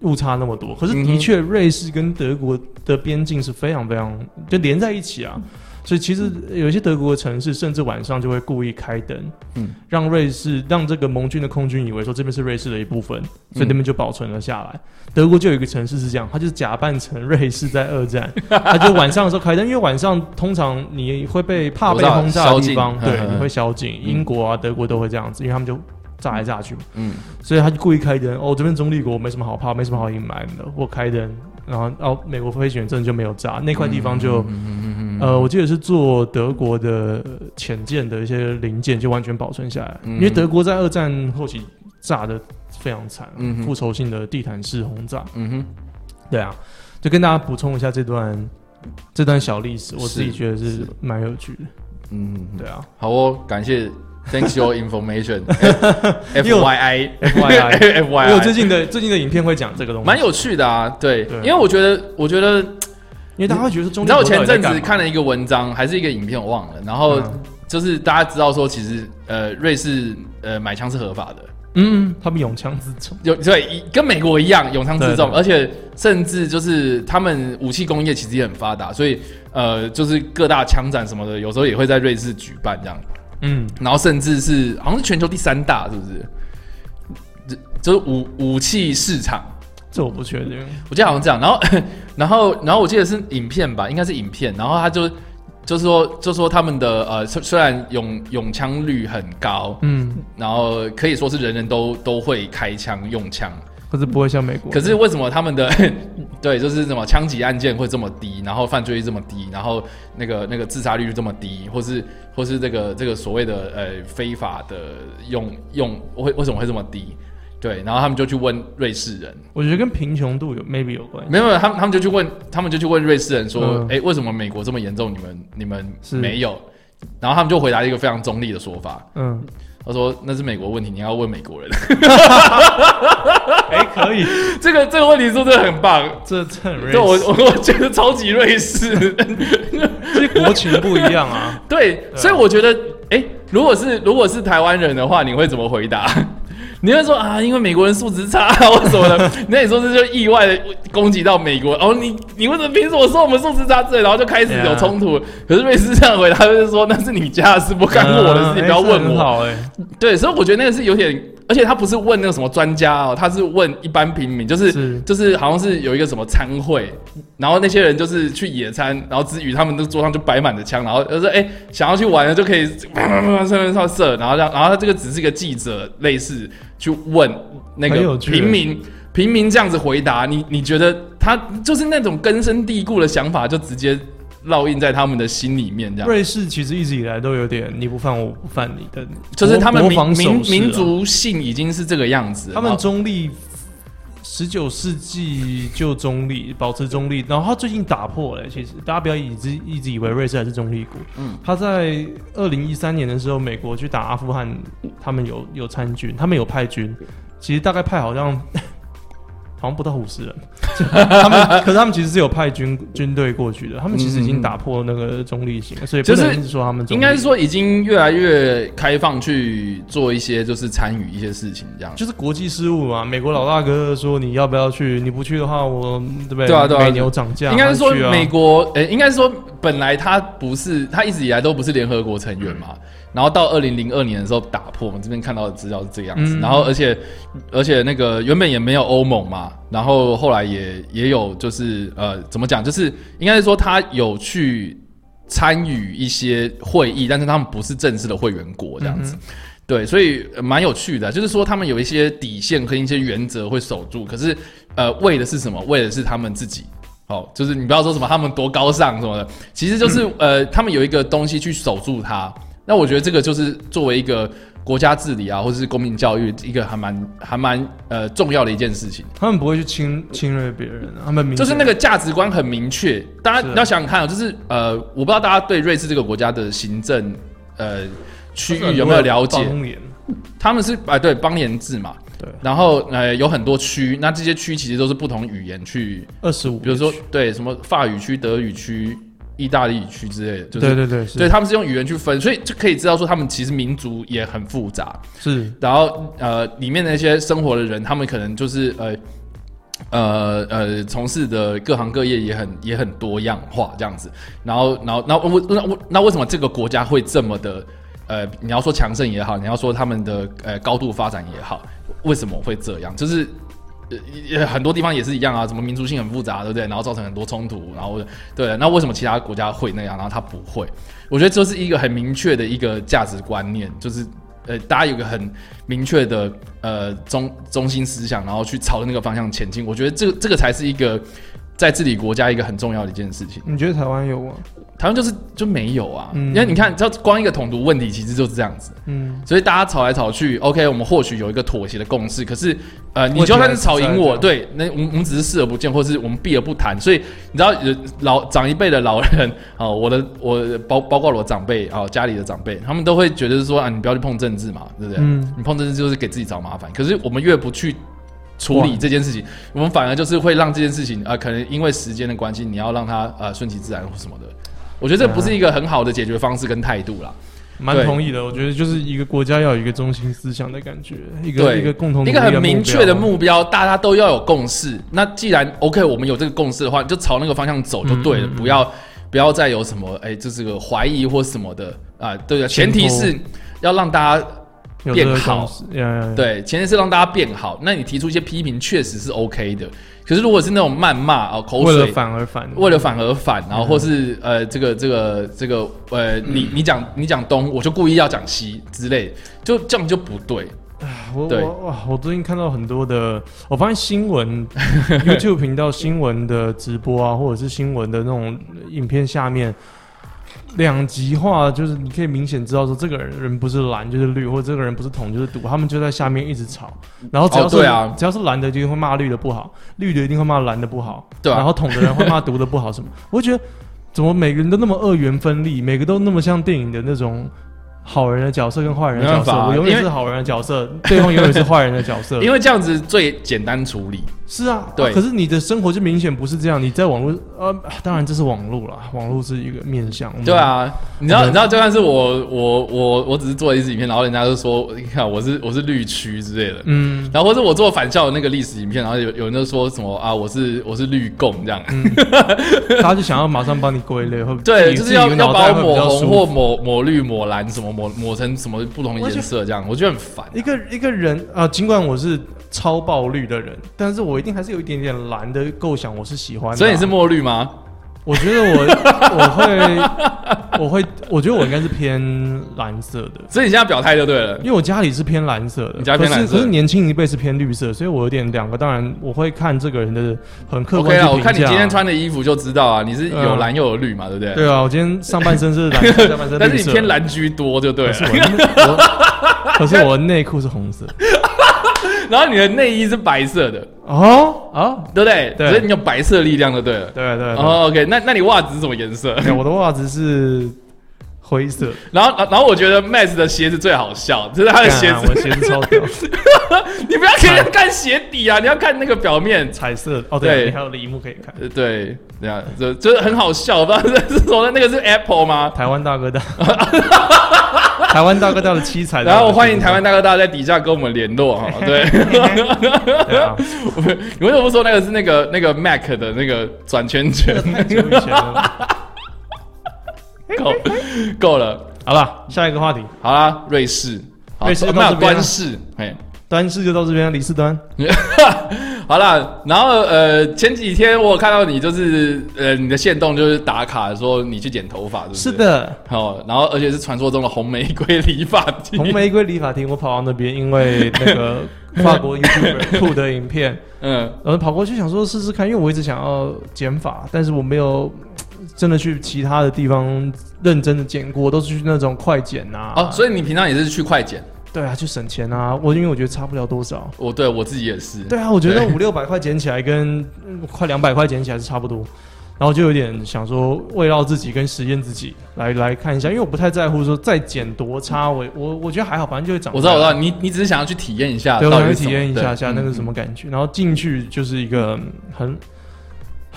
误差那么多，可是的确瑞士跟德国的边境是非常非常就连在一起啊，所以其实有一些德国的城市甚至晚上就会故意开灯，嗯让瑞士让这个盟军的空军以为说这边是瑞士的一部分，所以那边就保存了下来。德国就有一个城市是这样，他就是假扮成瑞士在二战，他就晚上的时候开灯，因为晚上通常你会被怕被轰炸的地方对，嗯你会宵禁。英国啊、德国都会这样子，因为他们就炸来炸去嘛，嗯所以他就故意开灯。哦，这边中立国没什么好怕，没什么好隐瞒的，我开灯，然后哦，美国飞行员真的就没有炸那块地方就。嗯嗯嗯嗯呃，我记得是做德国的呃潜舰的一些零件，就完全保存下来。嗯因为德国在二战后期炸的非常惨，嗯复仇性的地毯式轰炸。嗯哼，对啊，就跟大家补充一下这段这段小历史，我自己是觉得是是蛮有趣的。嗯，对啊好哦，感谢，Thanks your information。F 因为我 Y I，F Y I，F 因 Y 为我 I，最近的最近的影片会讲这个东西，蛮有趣的啊。对对，因为我觉得，我觉得，因为大家会觉得中你知道我前阵子看了一个文章，还是一个影片，我忘了。然后嗯就是大家知道说，其实呃，瑞士呃买枪是合法的。嗯，他们永枪自重，有对，跟美国一样永枪自重，而且甚至就是他们武器工业其实也很发达，所以呃，就是各大枪展什么的，有时候也会在瑞士举办这样，嗯，然后甚至是好像是全球第三大，是不是？这就是武武器市场，这我不确定。我记得好像这样。然后 然后然后我记得是影片吧，应该是影片，然后他就就是说就说他们的呃虽虽然拥拥枪率很高，嗯，然后可以说是人人都都会开枪用枪。可是不会像美国，可是为什么他们的 对就是什么枪击案件会这么低，然后犯罪率这么低，然后那个那个自杀率这么低，或是或是这个这个所谓的呃非法的用用为为什么会这么低？对，然后他们就去问瑞士人，我觉得跟贫穷度有 maybe 有关系。没有没有，他们他们就去问，他们就去问瑞士人说，嗯哎、为什么美国这么严重，你们你们是没有？然后他们就回答一个非常中立的说法，嗯，他说那是美国问题，你要问美国人。哎，可以，这个这个问题说真的很棒，这这很瑞对我士，我我觉得超级瑞士。这些国情不一样啊。对，所以我觉得，哎、如果是如果是台湾人的话，你会怎么回答？你会说啊，因为美国人素质差 或什么的，那你说这就意外的攻击到美国，哦，你你为什么凭什么说我们素质差之类，然后就开始有冲突。可是瑞斯这样回答，就是说那是你家的事，不干我的事，你不要问我。对，所以我觉得那个是有点而且他不是问那个什么专家哦，他是问一般平民，就是是就是好像是有一个什么餐会，然后那些人就是去野餐，然后之余他们的桌上就摆满了枪，然后就说哎、想要去玩的就可以啪啪啪上面上射，然后让然后他这个只是一个记者类似去问那个平民。平民这样子回答你，你觉得他就是那种根深蒂固的想法，就直接烙印在他们的心里面，这样。瑞士其实一直以来都有点你不犯我不犯你的，就是他们民民族性已经是这个样子，他们中立，十九世纪就中立，保持中立。然后他最近打破了，其实大家不要一直一直以为瑞士还是中立国。嗯他在二零一三年的时候，美国去打阿富汗，他们有有参军，他们有派军，其实大概派好像。好像不到五十人，他们可是他们其实是有派军军队过去的，他们其实已经打破那个中立性了，所以不就是能说他们应该是说已经越来越开放去做一些就是参与一些事情这样。就是国际事务嘛，美国老大哥说你要不要去，你不去的话，我对不对？对啊对啊美牛涨价，应该是说美国，诶、应该是说本来他不是，他一直以来都不是联合国成员嘛。然后到二零零二年的时候打破，我们这边看到的资料是这个样子。嗯然后而且而且那个原本也没有欧盟嘛，然后后来也也有就是呃怎么讲，就是应该是说他有去参与一些会议，但是他们不是正式的会员国这样子。对，所以呃蛮有趣的，就是说他们有一些底线和一些原则会守住，可是呃，为的是什么？为的是他们自己。哦，就是你不要说什么他们多高尚什么的，其实就是、呃，他们有一个东西去守住它。那我觉得这个就是作为一个国家治理啊，或者是公民教育一个还蛮还蛮呃重要的一件事情。他们不会去侵侵略别人啊，他们明就是那个价值观很明确。大家你要想想看、哦，就是呃，我不知道大家对瑞士这个国家的行政呃区域有没有了解？他们是啊、对邦联制嘛，对，然后呃有很多区，那这些区其实都是不同语言去，二十五，比如说对什么法语区、德语区、意大利语区之类的，就是对对对，是对他们是用语言去分，所以就可以知道说他们其实民族也很复杂。是然后呃，里面的那些生活的人，他们可能就是呃呃呃，从事的各行各业也很也很多样化这样子。然后然后那我那我那为什么这个国家会这么的呃，你要说强盛也好，你要说他们的呃高度发展也好，为什么会这样？就是。呃，很多地方也是一样啊，什么民族性很复杂，对不对？然后造成很多冲突，然后对，那为什么其他国家会那样，然后他不会？我觉得这是一个很明确的一个价值观念，就是呃，大家有个很明确的呃中中心思想，然后去朝着那个方向前进。我觉得这个这个才是一个在治理国家一个很重要的一件事情。你觉得台湾有吗？台湾就是就没有啊，嗯因为你看，只要光一个统独问题，其实就是这样子。嗯，所以大家吵来吵去，OK，我们或许有一个妥协的共识，可是呃，你就算是吵赢我，对，那我们我们只是视而不见，或是我们避而不谈。所以你知道，呃老长一辈的老人啊、我的我包包括我长辈啊、家里的长辈，他们都会觉得说啊，你不要去碰政治嘛，对不对？嗯你碰政治就是给自己找麻烦。可是我们越不去处理这件事情，我们反而就是会让这件事情啊、呃可能因为时间的关系，你要让它呃顺其自然或什么的。我觉得这不是一个很好的解决方式跟态度啦。蛮同意的。我觉得就是一个国家要有一个中心思想的感觉，一个一个共同一个很明确的目目标，大家都要有共识。那既然 OK，我们有这个共识的话，你就朝那个方向走就对了，嗯嗯嗯不要不要再有什么哎，这是个怀疑或什么的啊。对的，前前提是要让大家变好共识，呀呀呀对，前提是让大家变好。那你提出一些批评，确实是 OK 的。可是如果是那种谩骂啊、口为了水。反而反，为了反而反，然后或是呃，这个这个这个呃，你你讲你讲东，我就故意要讲西之类，就这样就不对。我我哇，我最近看到很多的，我发现新闻 YouTube 频道新闻的直播啊，或者是新闻的那种影片下面。两极化就是你可以明显知道说这个人不是蓝就是绿，或者这个人不是统就是独，他们就在下面一直吵。然后只要是、哦对啊只要是蓝的，就会骂绿的不好；绿的一定会骂蓝的不好。对啊然后统的人会骂独的不好什么？我就觉得怎么每个人都那么二元分立，每个都那么像电影的那种好人的角色跟坏人的角色。我永远是好人的角色，对方永远是坏人的角色。因为这样子最简单处理，是啊，对。啊可是你的生活就明显不是这样，你在网络呃，当然这是网络啦，网络是一个面向。对，啊，你知道，嗯你知道，就算是我，我，我，我只是做了一支影片，然后人家就说，你看我是我是绿区之类的，嗯，然后或者我做反校的那个历史影片，然后有有人就说什么啊，我是我是绿共这样，大家就想要马上帮你归类，会对，就是要要把我抹红或抹抹绿抹蓝什么抹抹成什么不同的颜色这样，我觉得很烦。一个一个人啊、尽管我是超爆绿的人，但是我一定还是有一点点蓝的构想，我是喜欢的啊、所以你是墨绿吗？我觉得我 我会我会，我觉得我应该是偏蓝色的。所以你现在表态就对了。因为我家里是偏蓝色的，你家偏蓝色可是可是年轻一辈是偏绿色，所以我有点两个。当然，我会看这个人的很客 OK 观去啊，我。看你今天穿的衣服就知道啊，你是有嗯蓝又有绿嘛，对不对？对啊，我今天上半身是蓝色，下半身 但是。你偏蓝居多就对可是我内裤是红色。然后你的内衣是白色的，哦啊，对不对？对所以你有白色力量就对了。对对对。哦，OK，那那你袜子是什么颜色？我的袜子是灰色，然后然后我觉得 Max 的鞋子最好笑，就是他的鞋子，啊我鞋子超屌，你不要看看鞋底啊，你要看那个表面。彩色哦，对还有铃木可以看。呃，对，这样就就是很好笑，不知道 是是什么，那个是 Apple 吗？台湾大哥大，台湾大哥大的七彩。然后我欢迎台湾大哥大在底下跟我们联络哈，对，你为什么不说那个是那个那个 Mac 的那个转圈圈？够 够了，好了，下一个话题，好啦，瑞士，好瑞士哦没有到这边啊端士，哎。端视就到这边，李四端。好啦，然后呃，前几天我有看到你就是呃，你的线动就是打卡说你去剪头发，是不是？是。的，哦，然后而且是传说中的红玫瑰理发厅。红玫瑰理发厅，我跑到那边，因为那个法国 YouTuber 吐的影片，嗯，然后跑过去想说试试看，因为我一直想要剪发，但是我没有真的去其他的地方认真的剪过，都是去那种快剪啊。哦，所以你平常也是去快剪？对啊，去省钱啊。我因为我觉得差不了多少。我对我自己也是。对啊，我觉得五六百块捡起来跟嗯快两百块捡起来是差不多。然后就有点想说，围绕自己跟实验自己来来看一下，因为我不太在乎说再剪多差，我我我觉得还好，反正就会长。我知道，我知道，你你只是想要去体验一下，对，我想到底体验一下下那个什嗯么感觉。然后进去就是一个嗯很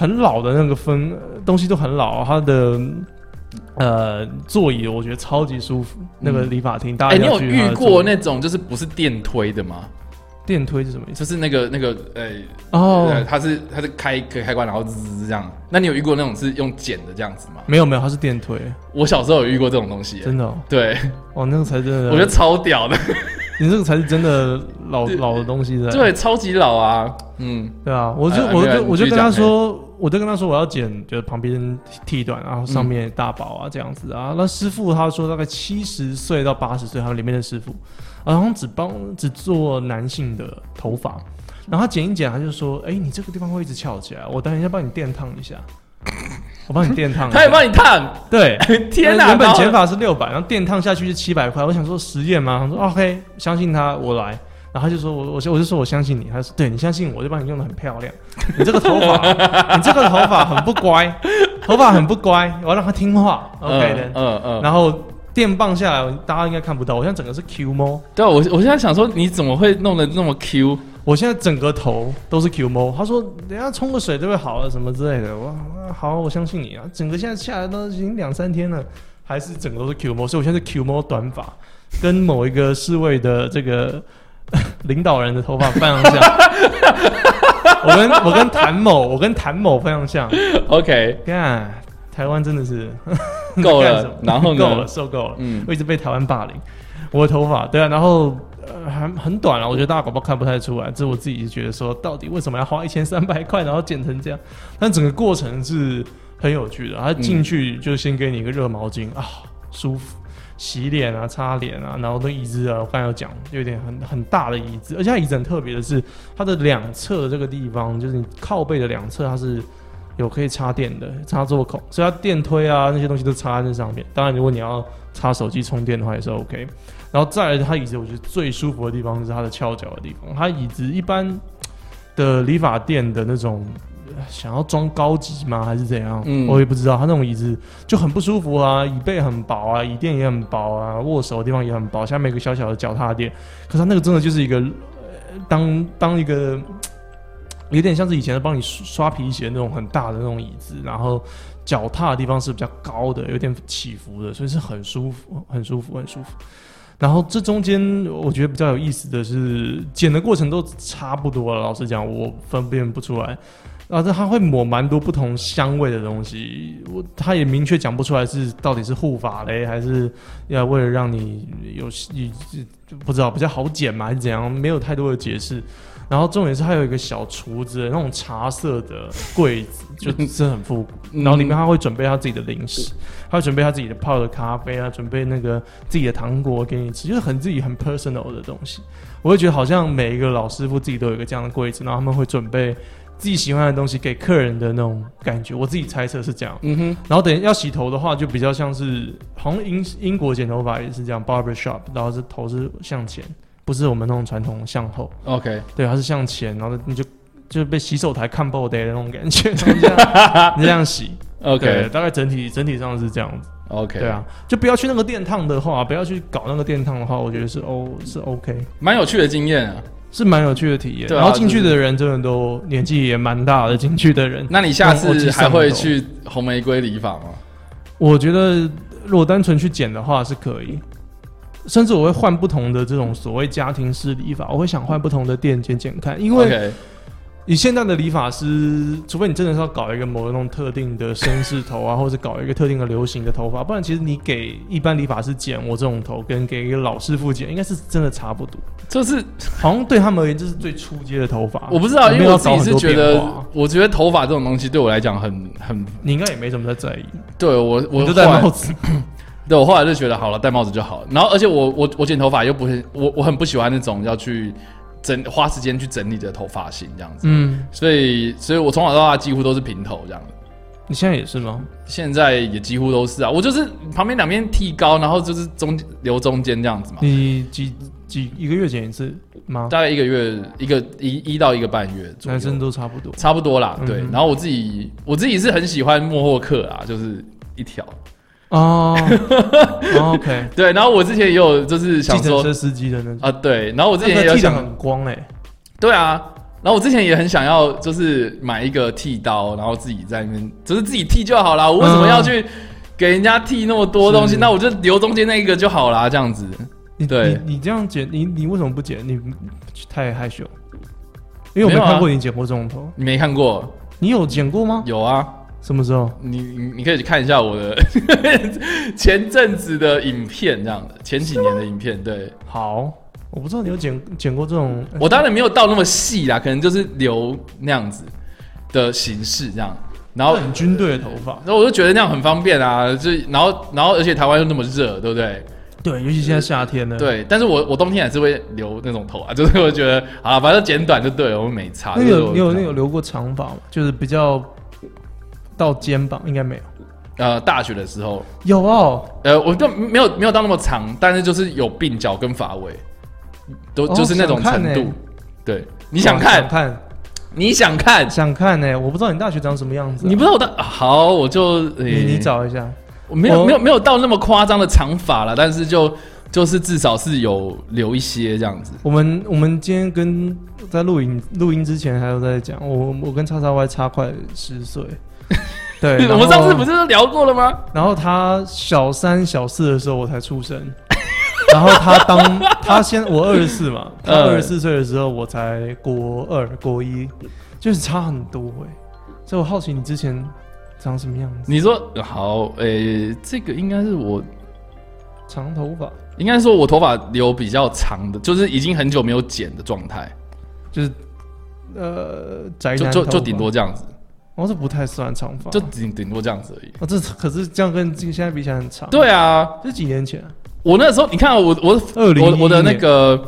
很老的那个风呃东西都很老，它的呃座椅我觉得超级舒服。那个理发厅，大哎、家一你有遇过那种就是不是电推的吗？电推是什么意思？就是那个那个呃，哦呃，它是它是开可以开关，然后滋滋滋这样。那你有遇过那种是用剪的这样子吗？没有没有，它是电推，我小时候有遇过这种东西耶，真的哦，对，哦那个才真的，我觉得超屌的，你这个才是真的老老的东西的。对，超级老啊，嗯，对啊，我就哎没有你我就我就跟他说，我就跟他说我要剪，就是旁边剃短，然后上面大宝啊这样子啊。那师傅他说大概七十岁到八十岁，他们里面的师傅，然后只帮只做男性的头发，然后他剪一剪，他就说，哎，你这个地方会一直翘起来，我等一下帮你电烫一下，我帮你电烫。他也帮你烫，对，天哪！原本剪法是六百，然后电烫下去是七百块。我想说实验吗？他说 OK，相信他，我来。然后他就说我我就我就说我相信你。他说对你相信我，我就帮你用的很漂亮。你这个头发，你这个头发很不乖，头发很不乖，我要让他听话。OK 的。嗯嗯嗯，然后电棒下来，大家应该看不到，我现在整个是 Q 猫，对啊我我现在想说，你怎么会弄得那么 Q？我现在整个头都是 Q 猫。他说等下冲个水就会好了什么之类的。我好，我相信你啊。整个现在下来都已经两三天了，还是整个都是 Q 猫，所以我现在是 Q 猫短发，跟某一个侍卫的这个 领导人的头发非常像。我跟我跟谭某，我跟谭某非常像。OK，看台湾真的是 够了然后够了，受够了。嗯，我一直被台湾霸凌。我的头发，对啊，然后呃还很短了，我觉得大家搞不好看不太出来。这是我自己觉得说，到底为什么要花一千三百块，然后剪成这样？但整个过程是很有趣的。他进去就先给你一个热毛巾啊，舒服，洗脸啊、擦脸啊，然后那椅子啊，我刚才有讲，有点很很大的椅子，而且它椅子很特别的是，它的两侧这个地方，就是你靠背的两侧，它是。有可以插电的插座孔，所以它电推啊那些东西都插在那上面。当然，如果你要插手机充电的话也是 OK。然后再来，它椅子我觉得最舒服的地方是它的翘脚的地方。它椅子一般的理发店的那种想要装高级吗，还是怎样？嗯我也不知道。他那种椅子就很不舒服啊，椅背很薄啊，椅垫也很薄啊，握手的地方也很薄，下面有个小小的脚踏垫。可是它那个真的就是一个，呃、当当一个。有点像是以前的帮你刷皮鞋那种很大的那种椅子，然后脚踏的地方是比较高的，有点起伏的，所以是很舒服，很舒服，很舒服。然后这中间我觉得比较有意思的是，剪的过程都差不多了。老实讲，我分辨不出来。啊，这他会抹蛮多不同香味的东西，我他也明确讲不出来是到底是护法嘞，还是要为了让你有你不知道比较好剪嘛，还是怎样？没有太多的解释。然后重点是它有一个小厨子，那种茶色的柜子，就真的很复古。然后里面他会准备他自己的零食，他会准备他自己的泡的咖啡啊，准备那个自己的糖果给你吃，就是很自己很 personal 的东西。我会觉得好像每一个老师傅自己都有一个这样的柜子，然后他们会准备自己喜欢的东西给客人的那种感觉。我自己猜测是这样。嗯哼，然后等要洗头的话，就比较像是好像英英国剪头发也是这样，barber shop，然后是头是向前。不是我们那种传统向后，OK，对，它是向前，然后你就就被洗手台看爆的那种感觉，你这样你这样洗，OK，大概整体整体上是这样子，OK，对啊，就不要去那个电烫的话，不要去搞那个电烫的话，我觉得是 O 是 OK，蛮有趣的经验啊，是蛮有趣的体验。对然后进去的人真的都年纪也蛮大的，进去的人，那你下次还会去红玫瑰理发吗？我觉得如果单纯去剪的话是可以。甚至我会换不同的这种所谓家庭式理发，我会想换不同的店剪剪看，因为你现在的理发师，除非你真的是要搞一个某一种特定的绅士头啊，或者搞一个特定的流行的头发，不然其实你给一般理发师剪我这种头，跟给一个老师傅剪，应该是真的差不多。就是好像对他们而言，这是最初阶的头发。我不知道，因为我自己是觉得，我觉得头发这种东西对我来讲很很，你应该也没什么在在意。对我，我就戴帽子。对，我后来就觉得好了，戴帽子就好了。然后，而且我我我剪头发又不是我我很不喜欢那种要去整花时间去整理的头发型这样子。嗯，所以所以我从小到大几乎都是平头这样子。你现在也是吗？现在也几乎都是啊。我就是旁边两边剃高，然后就是中留中间这样子嘛。你几几一个月剪一次吗？大概一个月一个一一到一个半月。男生都差不多，差不多啦。对。然后我自己我自己是很喜欢莫霍克啊，就是一条。哦，OK，对，然后我之前也有就是想说车司机的那种啊，对，然后我之前也有想很光哎，对啊，然后我之前也很想要就是买一个剃刀，然后自己在那边就是自己剃就好了，我为什么要去给人家剃那么多东西？那我就留中间那一个就好啦，这样子。对，你这样剪，你你为什么不剪？你太害羞，因为我没看过你剪过这种头，你没看过？你有剪过吗？有啊。什么时候？你你你可以去看一下我的 前阵子的影片，这样的前几年的影片。对，好，我不知道你有剪剪过这种，我当然没有到那么细啦，可能就是留那样子的形式这样。然后很军队的头发，然后我就觉得那样很方便啊，就然后然后而且台湾又那么热，对不对？对，尤其现在夏天呢。对，但是我我冬天还是会留那种头啊，就是我觉得啊，反正剪短就对了，我没差。你有你有你有留过长发吗？就是比较。到肩膀应该没有，呃，大学的时候有哦，呃，我就没有没有到那么长，但是就是有鬓角跟发尾，都就是那种程度。对，你想看？看，你想看？想看呢？我不知道你大学长什么样子，你不知道我的好，我就你你找一下，我没有没有没有到那么夸张的长发了，但是就就是至少是有留一些这样子。我们我们今天跟在录影录音之前还有在讲，我我跟叉叉 Y 差快十岁。对，我们上次不是聊过了吗？然后他小三、小四的时候我才出生，然后他当他先我二十四嘛，他二十四岁的时候我才国二、国一，就是差很多哎。所以我好奇你之前长什么样子？你说好，诶，这个应该是我长头发，应该说我头发留比较长的，就是已经很久没有剪的状态，就是呃，宅就就就顶多这样子。我是不太算长发，就顶顶多这样子而已。哦，这可是这样跟现在比起来很长。对啊，这几年前，我那时候你看我我我我的那个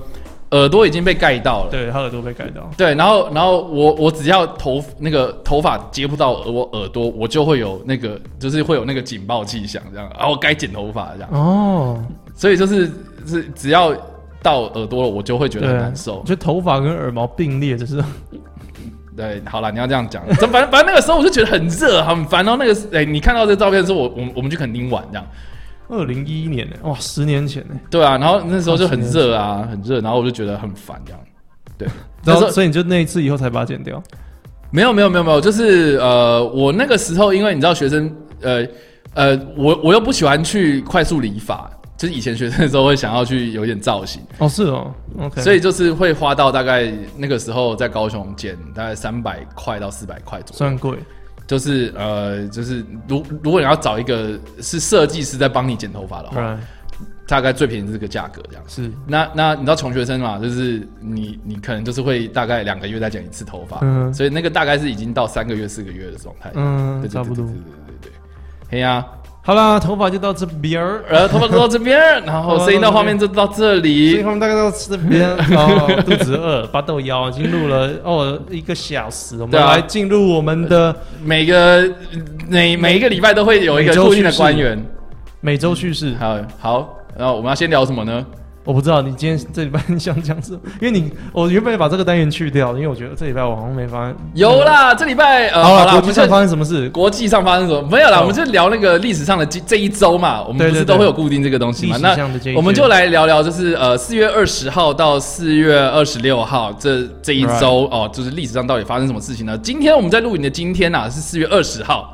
耳朵已经被盖到了，对，他耳朵被盖到。对，然后然后我我只要头那个头发接不到我耳朵，我就会有那个就是会有那个警报器响，这样，然后该剪头发这样。哦，所以就是是只要到耳朵了，我就会觉得很难受。就头发跟耳毛并列，就是。对，好了，你要这样讲，反正反正那个时候我就觉得很热，很烦。然后那个，哎，你看到这照片的时候，我我我们去垦丁玩这样。二零一一年呢，哇，十年前呢。对啊，然后那时候就很热啊，很热，然后我就觉得很烦这样。对，然后所以你就那一次以后才把它剪掉。没有没有没有没有，就是呃，我那个时候因为你知道学生呃呃，我我又不喜欢去快速理发，就是以前学生的时候会想要去有点造型，哦，是哦，OK，所以就是会花到大概那个时候在高雄剪大概三百块到四百块左右。算贵，就是呃，就是如如果你要找一个是设计师在帮你剪头发的话，right，大概最便宜是这个价格这样。是，那那你知道穷学生嘛？就是你你可能就是会大概两个月再剪一次头发，嗯所以那个大概是已经到三个月四个月的状态。嗯对，对差不多对对。对对对对。嘿呀，好啦，头发就到这边儿，然后头发就到这边儿，然后声音到画面就到这所以里。他们大概到这边 哦，肚子饿，八豆腰已经录了哦一个小时，我们来进入我们的每个每每一个礼拜都会有一个周固定的官员。每周叙事。好，好，然后我们要先聊什么呢？我不知道你今天这礼拜你想讲什么，因为你我原本把这个单元去掉，因为我觉得这礼拜我好像没发现。有啦，这礼拜呃，好了，啦，国际上我们就发生什么事？国际上发生什么？没有啦，哦我们就聊那个历史上的这这一周嘛，我们不是都会有固定这个东西嘛？那我们就来聊聊，就是呃四月二十号到四月二十六号这这一周哦，就是历史上到底发生什么事情呢？今天我们在录影的今天呐、是四月二十号。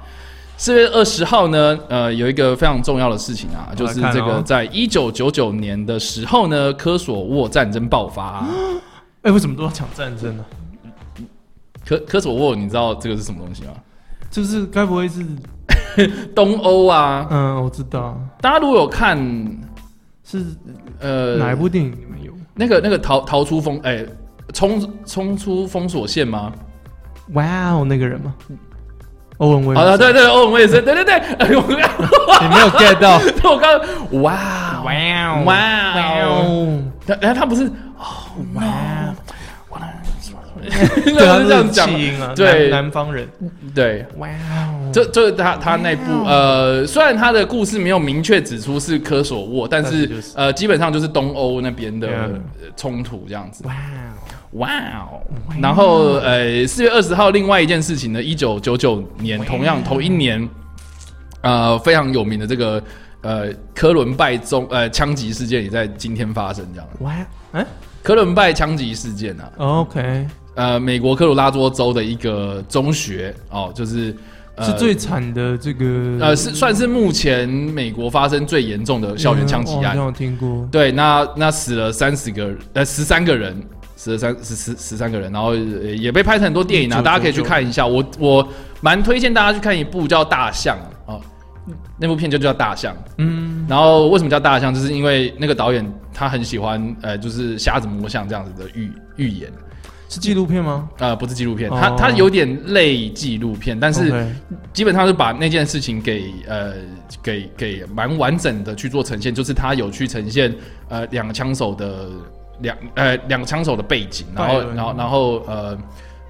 四月二十号呢，呃，有一个非常重要的事情啊，就是这个在一九九九年的时候呢，科索沃战争爆发、哎，为什么都要讲战争呢？科科索沃，你知道这个是什么东西吗？就是该不会是 东欧啊，嗯，我知道大家如果有看是呃哪一部电影里面有？那个那个逃逃出封哎、冲冲出封锁线吗？哇哦，那个人吗？欧文威好的，尔森，对对，欧文威尔森，对对对，哎呦，我刚你没有 get 到？我刚哇哇哦哇哦，哦！他哎他不是哦哇，哇对啊，是这样讲啊，对南南方人。对，哇哦！就就是他他那部呃，虽然他的故事没有明确指出是科索沃，但是但是就是呃，基本上就是东欧那边的冲突这样子。哇哦！哇哦！然后呃，四月二十号，另外一件事情呢，一九九九年，同样同一年，呃，非常有名的这个呃科伦拜中呃枪击事件也在今天发生，这样。哇！哎科伦拜枪击事件啊，，OK，呃，美国科罗拉多州的一个中学哦，就是、呃、是最惨的这个呃是算是目前美国发生最严重的校园枪击案嗯听过。对，那那死了三十个呃十三个人，死了三十十十三个人，然后呃也被拍成很多电影啊，大家可以去看一下。我我蛮推荐大家去看一部叫《大象》哦，那部片就叫《大象》。嗯，然后为什么叫大象？就是因为那个导演他很喜欢呃，就是瞎子摸象这样子的预预言。是纪录片吗？呃，不是纪录片，哦它它有点类纪录片，但是基本上是把那件事情给呃给给蛮完整的去做呈现，就是他有去呈现呃两个枪手的两呃两个枪手的背景，然后然后然后呃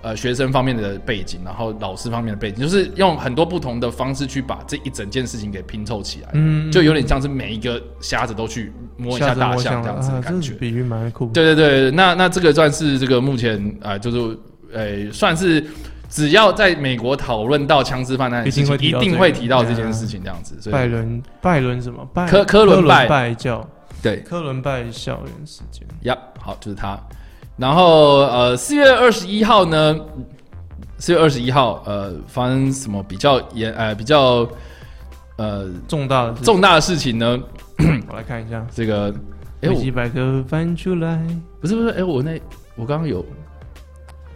呃学生方面的背景，然后老师方面的背景，就是用很多不同的方式去把这一整件事情给拼凑起来，嗯就有点像是每一个瞎子都去摸一下大象这样子的啊感觉这。比喻蛮酷。对对对，那那这个算是这个目前啊、呃就是呃，算是只要在美国讨论到枪支犯案一一定会提到定会提到这件事情，这样子。所以拜伦拜伦什么？拜科科伦拜拜教对科伦拜校园事件。呀，好，就是他。然后呃，四月二十一号呢，四月二十一号呃，发生什么比较严呃比较呃重大的事重大的事情呢？我来看一下，这个维基百科翻出来。不是不是哎我那我刚刚有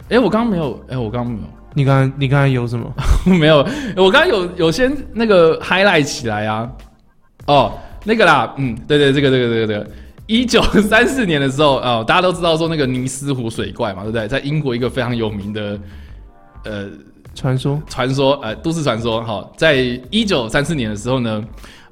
哎我刚刚没有哎我刚刚没有。你刚才你刚才有什么？没有，我刚刚有有先那个 highlight 起来啊。哦，那个啦，嗯，对对，这个这个这个这个，一九三四年的时候，哦，大家都知道说那个尼斯湖水怪嘛，对不对？在英国一个非常有名的呃传说传说，呃，都市传说，哈、在一九三四年的时候呢，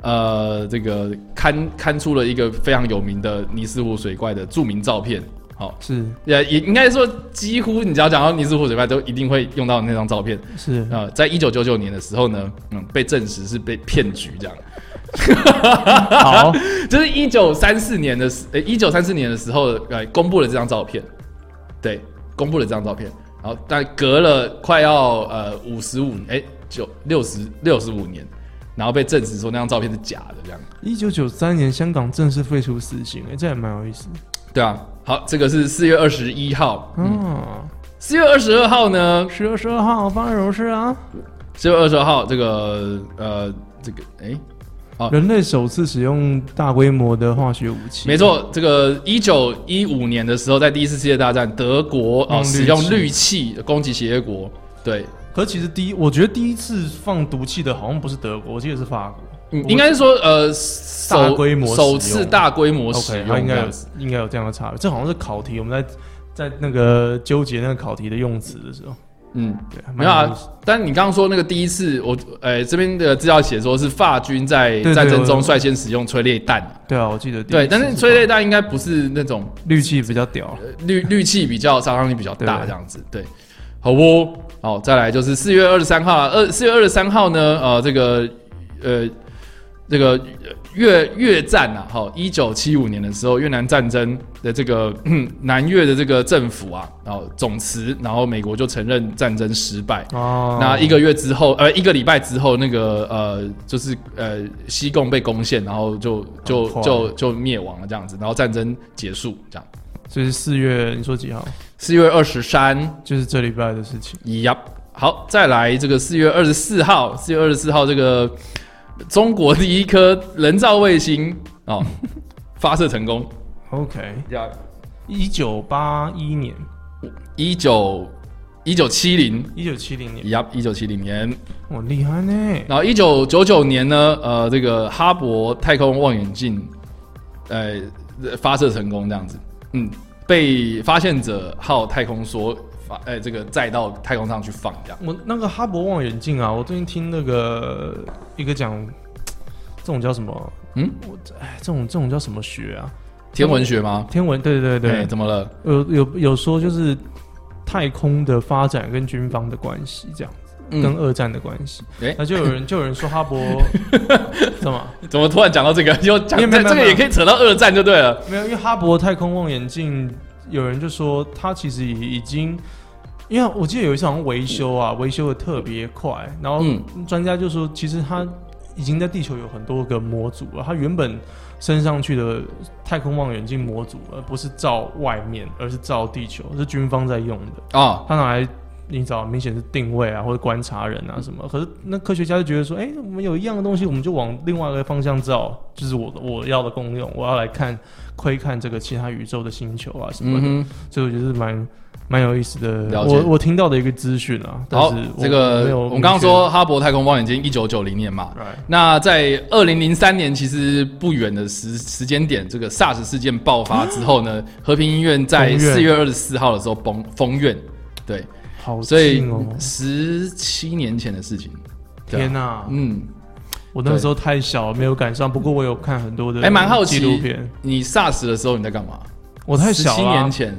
呃，这个刊刊出了一个非常有名的尼斯湖水怪的著名照片，好、是也也应该说，几乎你只要讲到尼斯湖水怪，都一定会用到那张照片。是呃，在一九九九年的时候呢，嗯，被证实是被骗局这样。好，就是一九三四年的时，呃，一九三四年的时候，呃，公布了这张照片，对，公布了这张照片，然后但隔了快要呃五十五，哎，九六十六十五年，然后被证实说那张照片是假的，这样。一九九三年香港正式废除死刑，哎，这也蛮有意思。对啊，好，这个是四月二十一号，嗯，哦，四月二十二号呢，十月十二号发生什么事啊？四月二十二号这个呃这个哎。好人类首次使用大规模的化学武器，没错，这个一九一五年的时候，在第一次世界大战，德国啊、用使用氯氯气攻击协约国，对，可其实第一，我觉得第一次放毒气的好像不是德国，我记得是法国。嗯，应该是说呃，大首规模首次大规模使它应该有。应该有这样的差别。这好像是考题，我们在在那个纠结那个考题的用词的时候，嗯，对，没有啊。但你刚刚说那个第一次，我呃这边的资料写说是法军在战争中率先使用催泪弹，对啊，我记得对，但是催泪弹应该不是那种氯气比较屌，呃氯氯气比较杀伤力比较大这样子，对，好哦，好，再来就是四月二十三号啊，二四月二十三号呢，呃，这个呃这个呃越越战啊，哈，一九七五年的时候，越南战争的这个嗯 南越的这个政府啊，然后总辞，然后美国就承认战争失败。哦，那一个月之后，呃，一个礼拜之后，那个呃，就是呃，西贡被攻陷，然后就就就就灭亡了这样子，然后战争结束这样。所以是四月，你说几号？四月二十三，就是这礼拜的事情。呀，好，再来这个四月二十四号，四月二十四号这个中国第一颗人造卫星哦 发射成功。OK，呀，一九八一年，一九一九七零，一九七零年，呀，一九七零年，我，厉害呢！然后一九九九年呢，呃，这个哈勃太空望远镜，呃，发射成功这样子，嗯，被发现者号太空梭发，呃，这个再到太空上去放这样。我那个哈勃望远镜啊，我最近听那个一个讲，这种叫什么？嗯，我哎，这种这种叫什么学啊？天文学吗？天文，对对对怎么了？有有有说就是太空的发展跟军方的关系，这样子，跟嗯，二战的关系。哎那就有人就有人说哈勃 怎么怎么突然讲到这个？又讲这个也可以扯到二战就对了。没有？因为哈勃太空望远镜，有人就说他其实已已经。因为我记得有一次好像维修啊，维修的特别快，然后嗯专家就说，其实他已经在地球有很多个模组了。他原本升上去的太空望远镜模组，而不是照外面，而是照地球，是军方在用的。啊，他拿来你找明显是定位啊，或者观察人啊什么。可是那科学家就觉得说，哎、我们有一样的东西，我们就往另外一个方向照，就是我的我要的功用，我要来看窥看这个其他宇宙的星球啊什么的。嗯，所以我觉得是蛮蛮有意思的。了解我我听到的一个资讯啊，但好是，这个我们刚刚说哈勃太空望远镜一九九零年嘛那在二零零三年，其实不远的时时间点，这个 SARS 事件爆发之后呢，和平医院在四月二十四号的时候封封院，对，好所以十七年前的事情。天哪、嗯，我那时候太小了，没有赶上。不过我有看很多的，还蛮好奇纪录片。你 SARS 的时候你在干嘛？我太小七了啊，年前，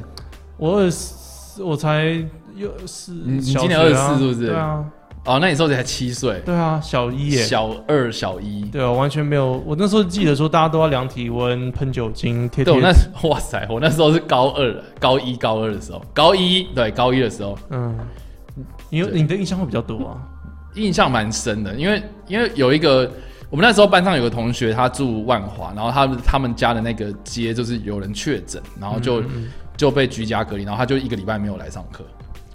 我二十，我才幼四，你你今年二十四是不是对啊，哦，那你那时候才七岁，对啊，小一耶。小二、小一。对啊，完全没有。我那时候记得说，大家都要量体温、喷酒精、贴对，我贴那 哇塞，我那时候是高二、高一、高二的时候，高一对高一的时候，嗯，你有你的印象会比较多啊。印象蛮深的，因为因为有一个我们那时候班上有个同学，他住万华，然后他们他们家的那个街就是有人确诊，然后就、嗯就被居家隔离，然后他就一个礼拜没有来上课。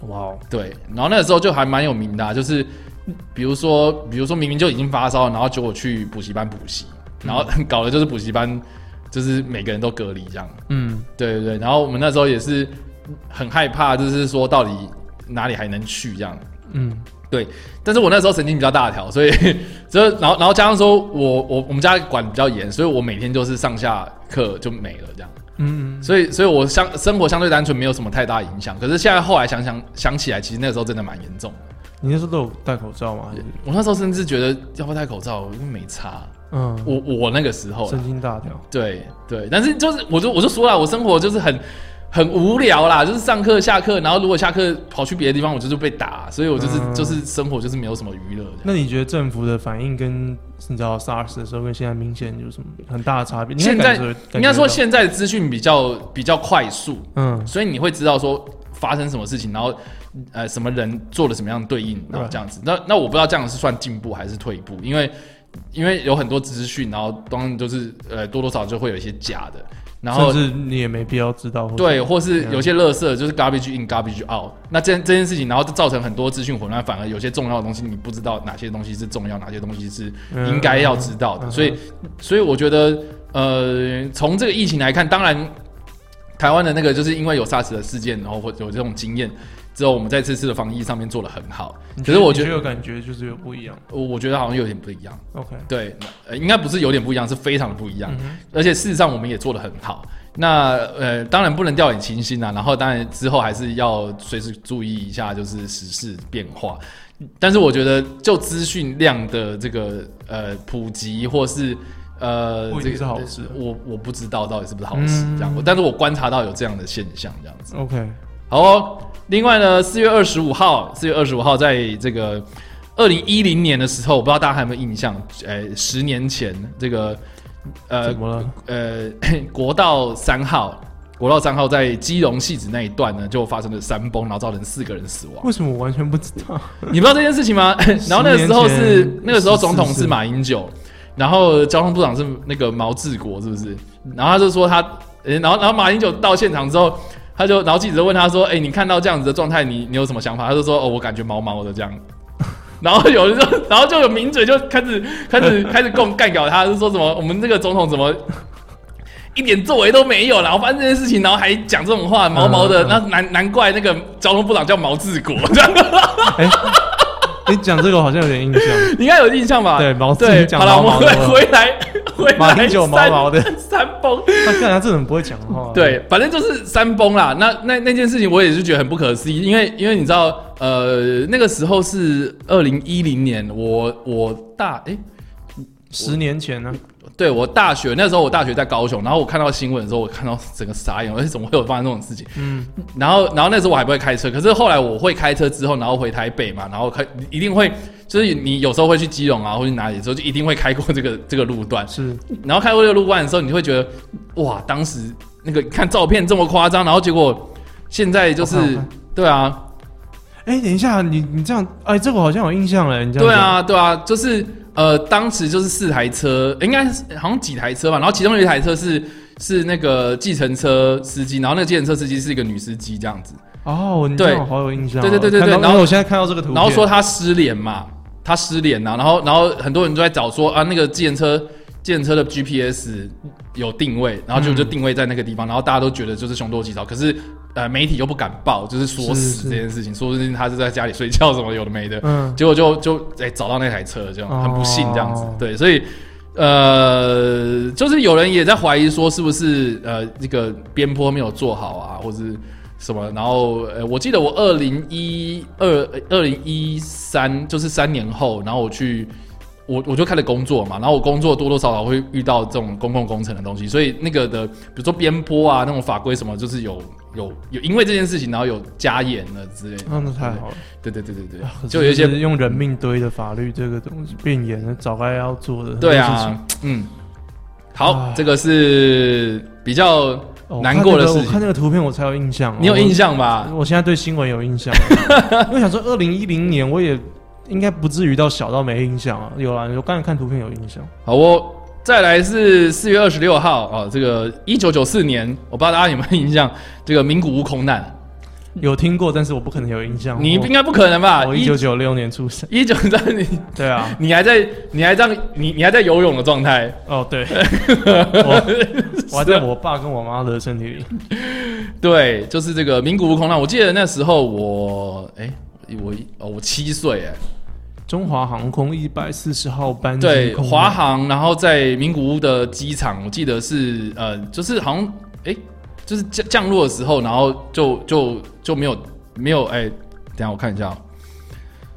哇哦，对，然后那个时候就还蛮有名的、啊，就是比如说比如说明明就已经发烧了，然后结果去补习班补习，然后 搞的就是补习班就是每个人都隔离这样。嗯，对对对，然后我们那时候也是很害怕，就是说到底哪里还能去这样。嗯，对但是我那时候神经比较大条，所以 就然后然后加上说我我我们家管比较严，所以我每天就是上下课就没了这样，嗯嗯，所以所以我相生活相对单纯，没有什么太大影响。可是现在后来想想想起来，其实那个时候真的蛮严重的。你那时候都有戴口罩吗？我那时候甚至觉得要不要戴口罩，因为没差。嗯，我我那个时候神经大条。对对，但是就是我就我就说了，我生活就是很很无聊啦，就是上课下课，然后如果下课跑去别的地方，我就是被打，所以我就是、嗯就是生活就是没有什么娱乐的。那你觉得政府的反应跟你知道 SARS 的时候跟现在明显有什么很大的差别？你现在应该说，现在的资讯比较比较快速，嗯所以你会知道说发生什么事情，然后呃什么人做了什么样的对应，然后这样子。那那我不知道这样是算进步还是退步，因为因为有很多资讯，然后当然就是呃多多少少就会有一些假的。然后甚至你也没必要知道。对，或是嗯有些垃圾就是 garbage in garbage out，那这这件事情，然后就造成很多资讯混乱，反而有些重要的东西你不知道哪些东西是重要，哪些东西是嗯应该要知道的，嗯所以所以我觉得呃，从这个疫情来看，当然台湾的那个就是因为有 SARS 的事件，然后或有这种经验之后，我们在这次的防疫上面做的很好，你可是我觉得有感觉就是有不一样。我我觉得好像有点不一样，OK，对，呃，应该不是有点不一样，是非常的不一样。嗯而且事实上我们也做的很好。那呃，当然不能掉以轻心啊，然后当然之后还是要随时注意一下，就是时事变化。但是我觉得，就资讯量的这个呃普及，或是呃这个定是好事我我不知道到底是不是好事嗯这样，但是我观察到有这样的现象，这样子。OK，好哦，另外呢，四月二十五号，四月二十五号，在这个二零一零年的时候，我不知道大家还有没有印象？呃，十年前这个呃？呃 国道三号，国道三号在基隆戏子那一段呢，就发生了山崩，然后造成四个人死亡。为什么我完全不知道？你不知道这件事情吗？然后那个时候是那个时候总统是马英九，然后交通部长是那个毛治国，是不是？然后他就说他，诶然后然后马英九到现场之后，他就然后记者问他说：“哎、你看到这样子的状态，你你有什么想法？”他就说：“哦，我感觉毛毛的这样。”然后有人就，然后就有名嘴就开始开始 开始共干搞他，就说什么我们这个总统怎么一点作为都没有，然后发生这件事情，然后还讲这种话，毛毛的，那难难怪那个交通部长叫毛治国，这样你讲这个我好像有点印象。你应该有印象吧？对毛对，讲好了，我们回回来 回来马英九毛山毛的，山崩，他看他真的很不会讲话。对，反正就是山崩啦。那那那件事情我也是觉得很不可思议，因为因为你知道，呃，那个时候是二零一零年，我我大哎，十年前呢，对我大学那时候我大学在高雄，然后我看到新闻的时候，我看到整个傻眼，而且怎么会有发生这种事情？嗯，然后，然后那时候我还不会开车，可是后来我会开车之后，然后回台北嘛，然后开一定会，就是你有时候会去基隆啊，或去哪里的时候，就一定会开过这个这个路段。是然后开过这个路段的时候，你会觉得哇，当时那个看照片这么夸张，然后结果现在就是对啊，哎、等一下，你你这样，哎，这个好像有印象了，你这样对啊，对啊，就是呃，当时就是四台车，应该是好像几台车吧，然后其中有一台车是是那个计程车司机，然后那个计程车司机是一个女司机这样子，哦，你对。样好有印象哦，对对对对对然后我现在看到这个图，然后说他失联嘛，他失联呐、然后然后很多人都在找说啊，那个计程车计程车的 GPS 有定位，然后就嗯就定位在那个地方，然后大家都觉得就是凶多吉少，可是呃媒体又不敢报，就是说死这件事情，说不定他是在家里睡觉什么有的没的，嗯，结果就就哎、找到那台车，这样哦很不幸这样子，对，所以。呃，就是有人也在怀疑说，是不是呃这个边坡没有做好啊，或是什么？然后呃，我记得我二零一二二零一三就是三年后，然后我去我我就开始工作嘛，然后我工作多多少少会遇到这种公共工程的东西，所以那个的比如说边坡啊那种法规什么，就是有有有因为这件事情，然后有加严了之类的。那那太好了，对对对对对，就有一些用人命堆的法律这个东西变严了，早该要做的。事情啊，嗯，好啊，这个是比较哦难过的事情我看那个我看那个图片我才有印象，你有印象？吧？我现在对新闻有印象，我想说二零一零年我也应该不至于到小到没印象啊。有啦，我刚才看图片有印象。好我，再来是四月二十六号哦，这个一九九四年，我不知道大家有没有印象，这个名古屋空难，有听过，但是我不可能有印象。你应该不可能吧？我一九九六年出生。一九三你 对啊，你还在你还在你你还在游泳的状态，哦对，我我还在我爸跟我妈的身体里。对，就是这个名古屋空难。我记得那时候我哎、我哦我七岁哎，中华航空一百四十号班机对，华航，然后在名古屋的机场，我记得是呃，就是好像哎、就是降降落的时候，然后就就就没有没有哎、等下我看一下哦、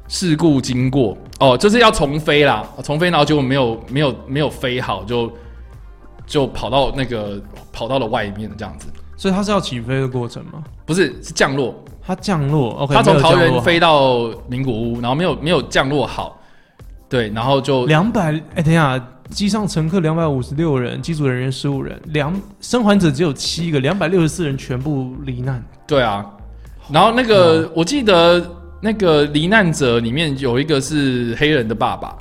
事故经过。哦，就是要重飞啦，重飞，然后结果没有没有没有飞好，就就跑到那个跑到了外面这样子，所以它是要起飞的过程吗？不是是降落，它降落，OK，他从桃园飞到名古屋，然后没有没有降落好，对，然后就两百，哎，等一下，机上乘客两百五十六人，机组人员十五人，两生还者只有七个，两百六十四人全部罹难。对啊，然后那个我记得那个罹难者里面有一个是黑人的爸爸。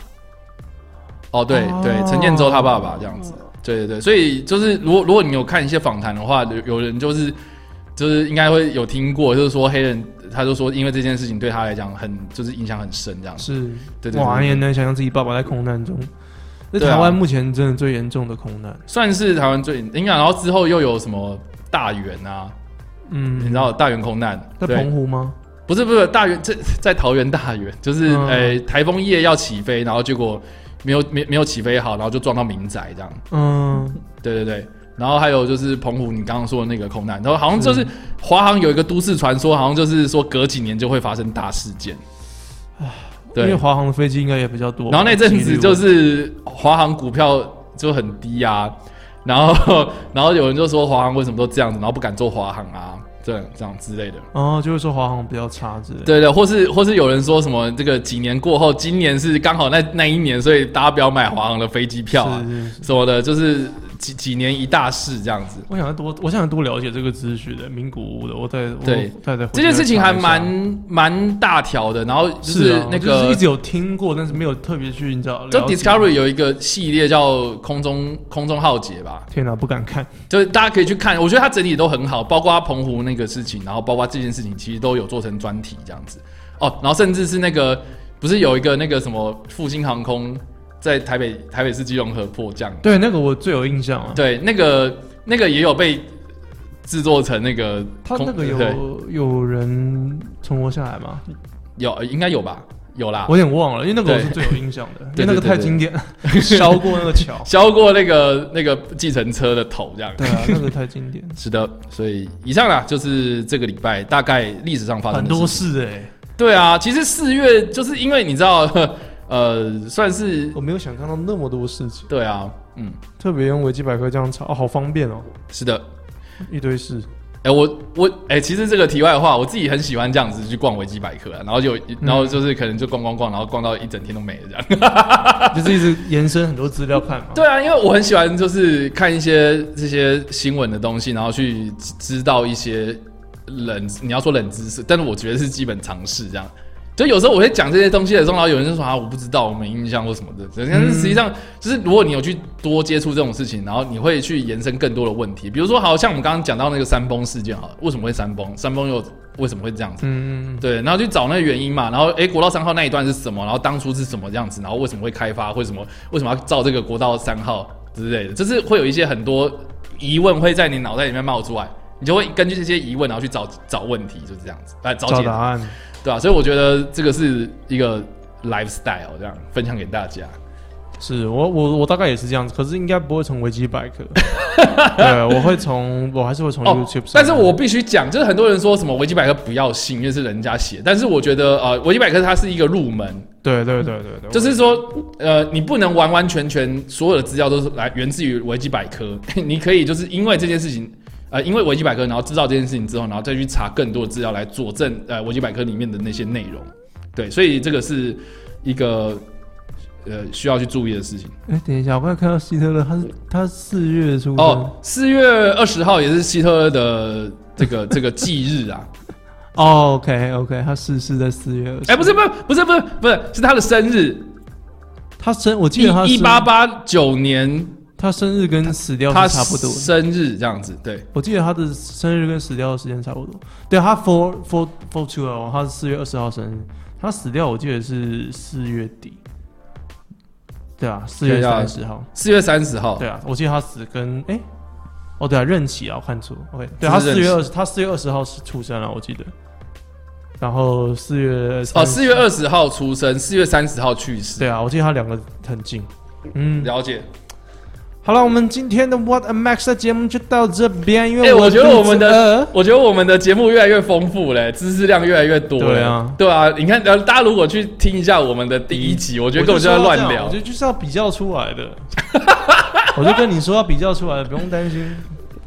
哦，对哦对，陈建州他爸爸这样子。对对对，所以就是如果如果你有看一些访谈的话，有有人就是就是应该会有听过，就是说黑人他就说因为这件事情对他来讲很就是影响很深这样子。是，对对对哇，也能想象自己爸爸在空难中。在对啊台湾目前真的最严重的空难，算是台湾最应该，然后之后又有什么大圆啊，嗯，你知道大圆空难？在澎湖吗？不是不是大圆，这在桃园大圆，就是嗯呃台风夜要起飞，然后结果没有没没有起飞好，然后就撞到民宅这样。嗯，对对对，然后还有就是澎湖你刚刚说的那个空难，然后好像就是华航有一个都市传说，好像就是说隔几年就会发生大事件。对，因为华航的飞机应该也比较多。然后那阵子就是华航股票就很低啊，然后 然后有人就说华航为什么都这样子，然后不敢做华航啊，这样这样之类的。哦，就是说华航比较差之类的。对对，或是或是有人说什么这个几年过后，今年是刚好那那一年，所以大家不要买华航的飞机票啊。什么的，就是几几年一大事这样子。我想要多，我想多了解这个资讯的名古屋的，我再对我再再这件事情还蛮蛮大条的，然后就是那个就是一直有听过，但是没有特别去你知道。就 Discovery 有一个系列叫空中空中浩劫吧，天哪，不敢看。就是大家可以去看，我觉得它整体都很好，包括澎湖那个事情，然后包括这件事情，其实都有做成专题这样子。哦，然后甚至是那个不是有一个那个什么复兴航空在台北台北市基隆河迫降，对，那个我最有印象啊。对，那个那个也有被制作成那个，他那个有有人存活下来吗？有应该有吧，有啦，我有点忘了，因为那个我是最有印象的，因对为那个太经典了，烧过那个桥。削过那个那个计程车的头这样。对啊，那个太经典，是的，所以以上啦，就是这个礼拜大概历史上发生很多。事哎，对啊，其实四月就是因为你知道，呃，算是我没有想看到那么多事情，对啊，嗯，特别用维基百科这样查，哦，好方便哦，是的。一堆事。哎、我我哎、其实这个题外话，我自己很喜欢这样子去逛维基百科、啊，然后就然后就是可能就逛逛逛，然后逛到一整天都没了这样。就是一直延伸很多资料看嘛。对啊，因为我很喜欢就是看一些这些新闻的东西，然后去知道一些冷，你要说冷知识，但是我觉得是基本常识这样。就有时候我会讲这些东西的时候，然后有人就说啊我不知道，我没印象或什么的。但是实际上，就是如果你有去多接触这种事情，然后你会去延伸更多的问题。比如说，好像我们刚刚讲到那个山崩事件，好了，为什么会山崩？山崩又为什么会这样子？嗯，对，然后去找那个原因嘛，然后哎，国道三号那一段是什么？然后当初是什么这样子？然后为什么会开发？为什么为什么要造这个国道三号之类的？就是会有一些很多疑问会在你脑袋里面冒出来，你就会根据这些疑问，然后去找找问题，就是这样子，来找找答案。对吧、所以我觉得这个是一个 lifestyle，这样分享给大家。是我我我大概也是这样子，可是应该不会从维基百科，对，我会从我还是会从哦 YouTube 上。但是我必须讲，就是很多人说什么维基百科不要信，因为是人家写，但是我觉得呃，维基百科它是一个入门，对对对对对，就是说，呃，你不能完完全全所有的资料都是来源自于维基百科，你可以就是因为这件事情，呃，因为维基百科，然后知道这件事情之后，然后再去查更多的资料来佐证呃维基百科里面的那些内容。对，所以这个是一个呃需要去注意的事情。哎、等一下，我刚才看到希特勒，他是他四月初，哦，四月二十号也是希特勒的这个 这个忌日啊。哦，OK OK，他逝世在四月二十。哎、不是不是不是不是不是，是他的生日，他生，我记得他一八八九年，他生日跟死掉他是差不多。生日这样子，对。我记得他的生日跟死掉的时间差不多。对，他 four four four two 哦，他是四月二十号生日，他死掉我记得是四月底。对啊，四月三十号。四月三十号，对啊，我记得他死跟哎、哦对啊，任期啊，我看错。OK，对他四月二十，他四月二十号是出生了，我记得。然后四月哦，四月二十号出生，四月三十号去世。对啊，我记得他两个很近。嗯，了解。好了，我们今天的 What a Max 的节目就到这边，因为哎、我觉得我们的饿，我觉得我们的节目越来越丰富嘞，知识量越来越多了。对啊，对啊，你看，呃大家如果去听一下我们的第一集，我觉得根本就在乱聊我觉。得就是要比较出来的。我就跟你说要比较出来的，不用担心。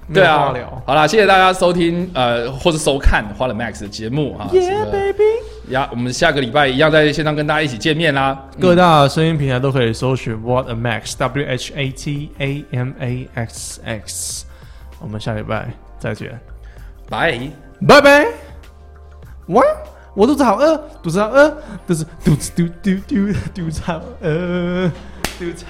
没对啊好啦，谢谢大家收听呃或者收看花了 Max 的节目啊。，Yeah baby。呀，我们下个礼拜一样在线上跟大家一起见面啦。各大声音平台都可以搜寻 What a Max W H A T A M A X X。我们下礼拜再见，拜。拜拜。哇，我肚子好饿，肚子好饿，肚子肚子嘟嘟嘟肚子好饿，肚子。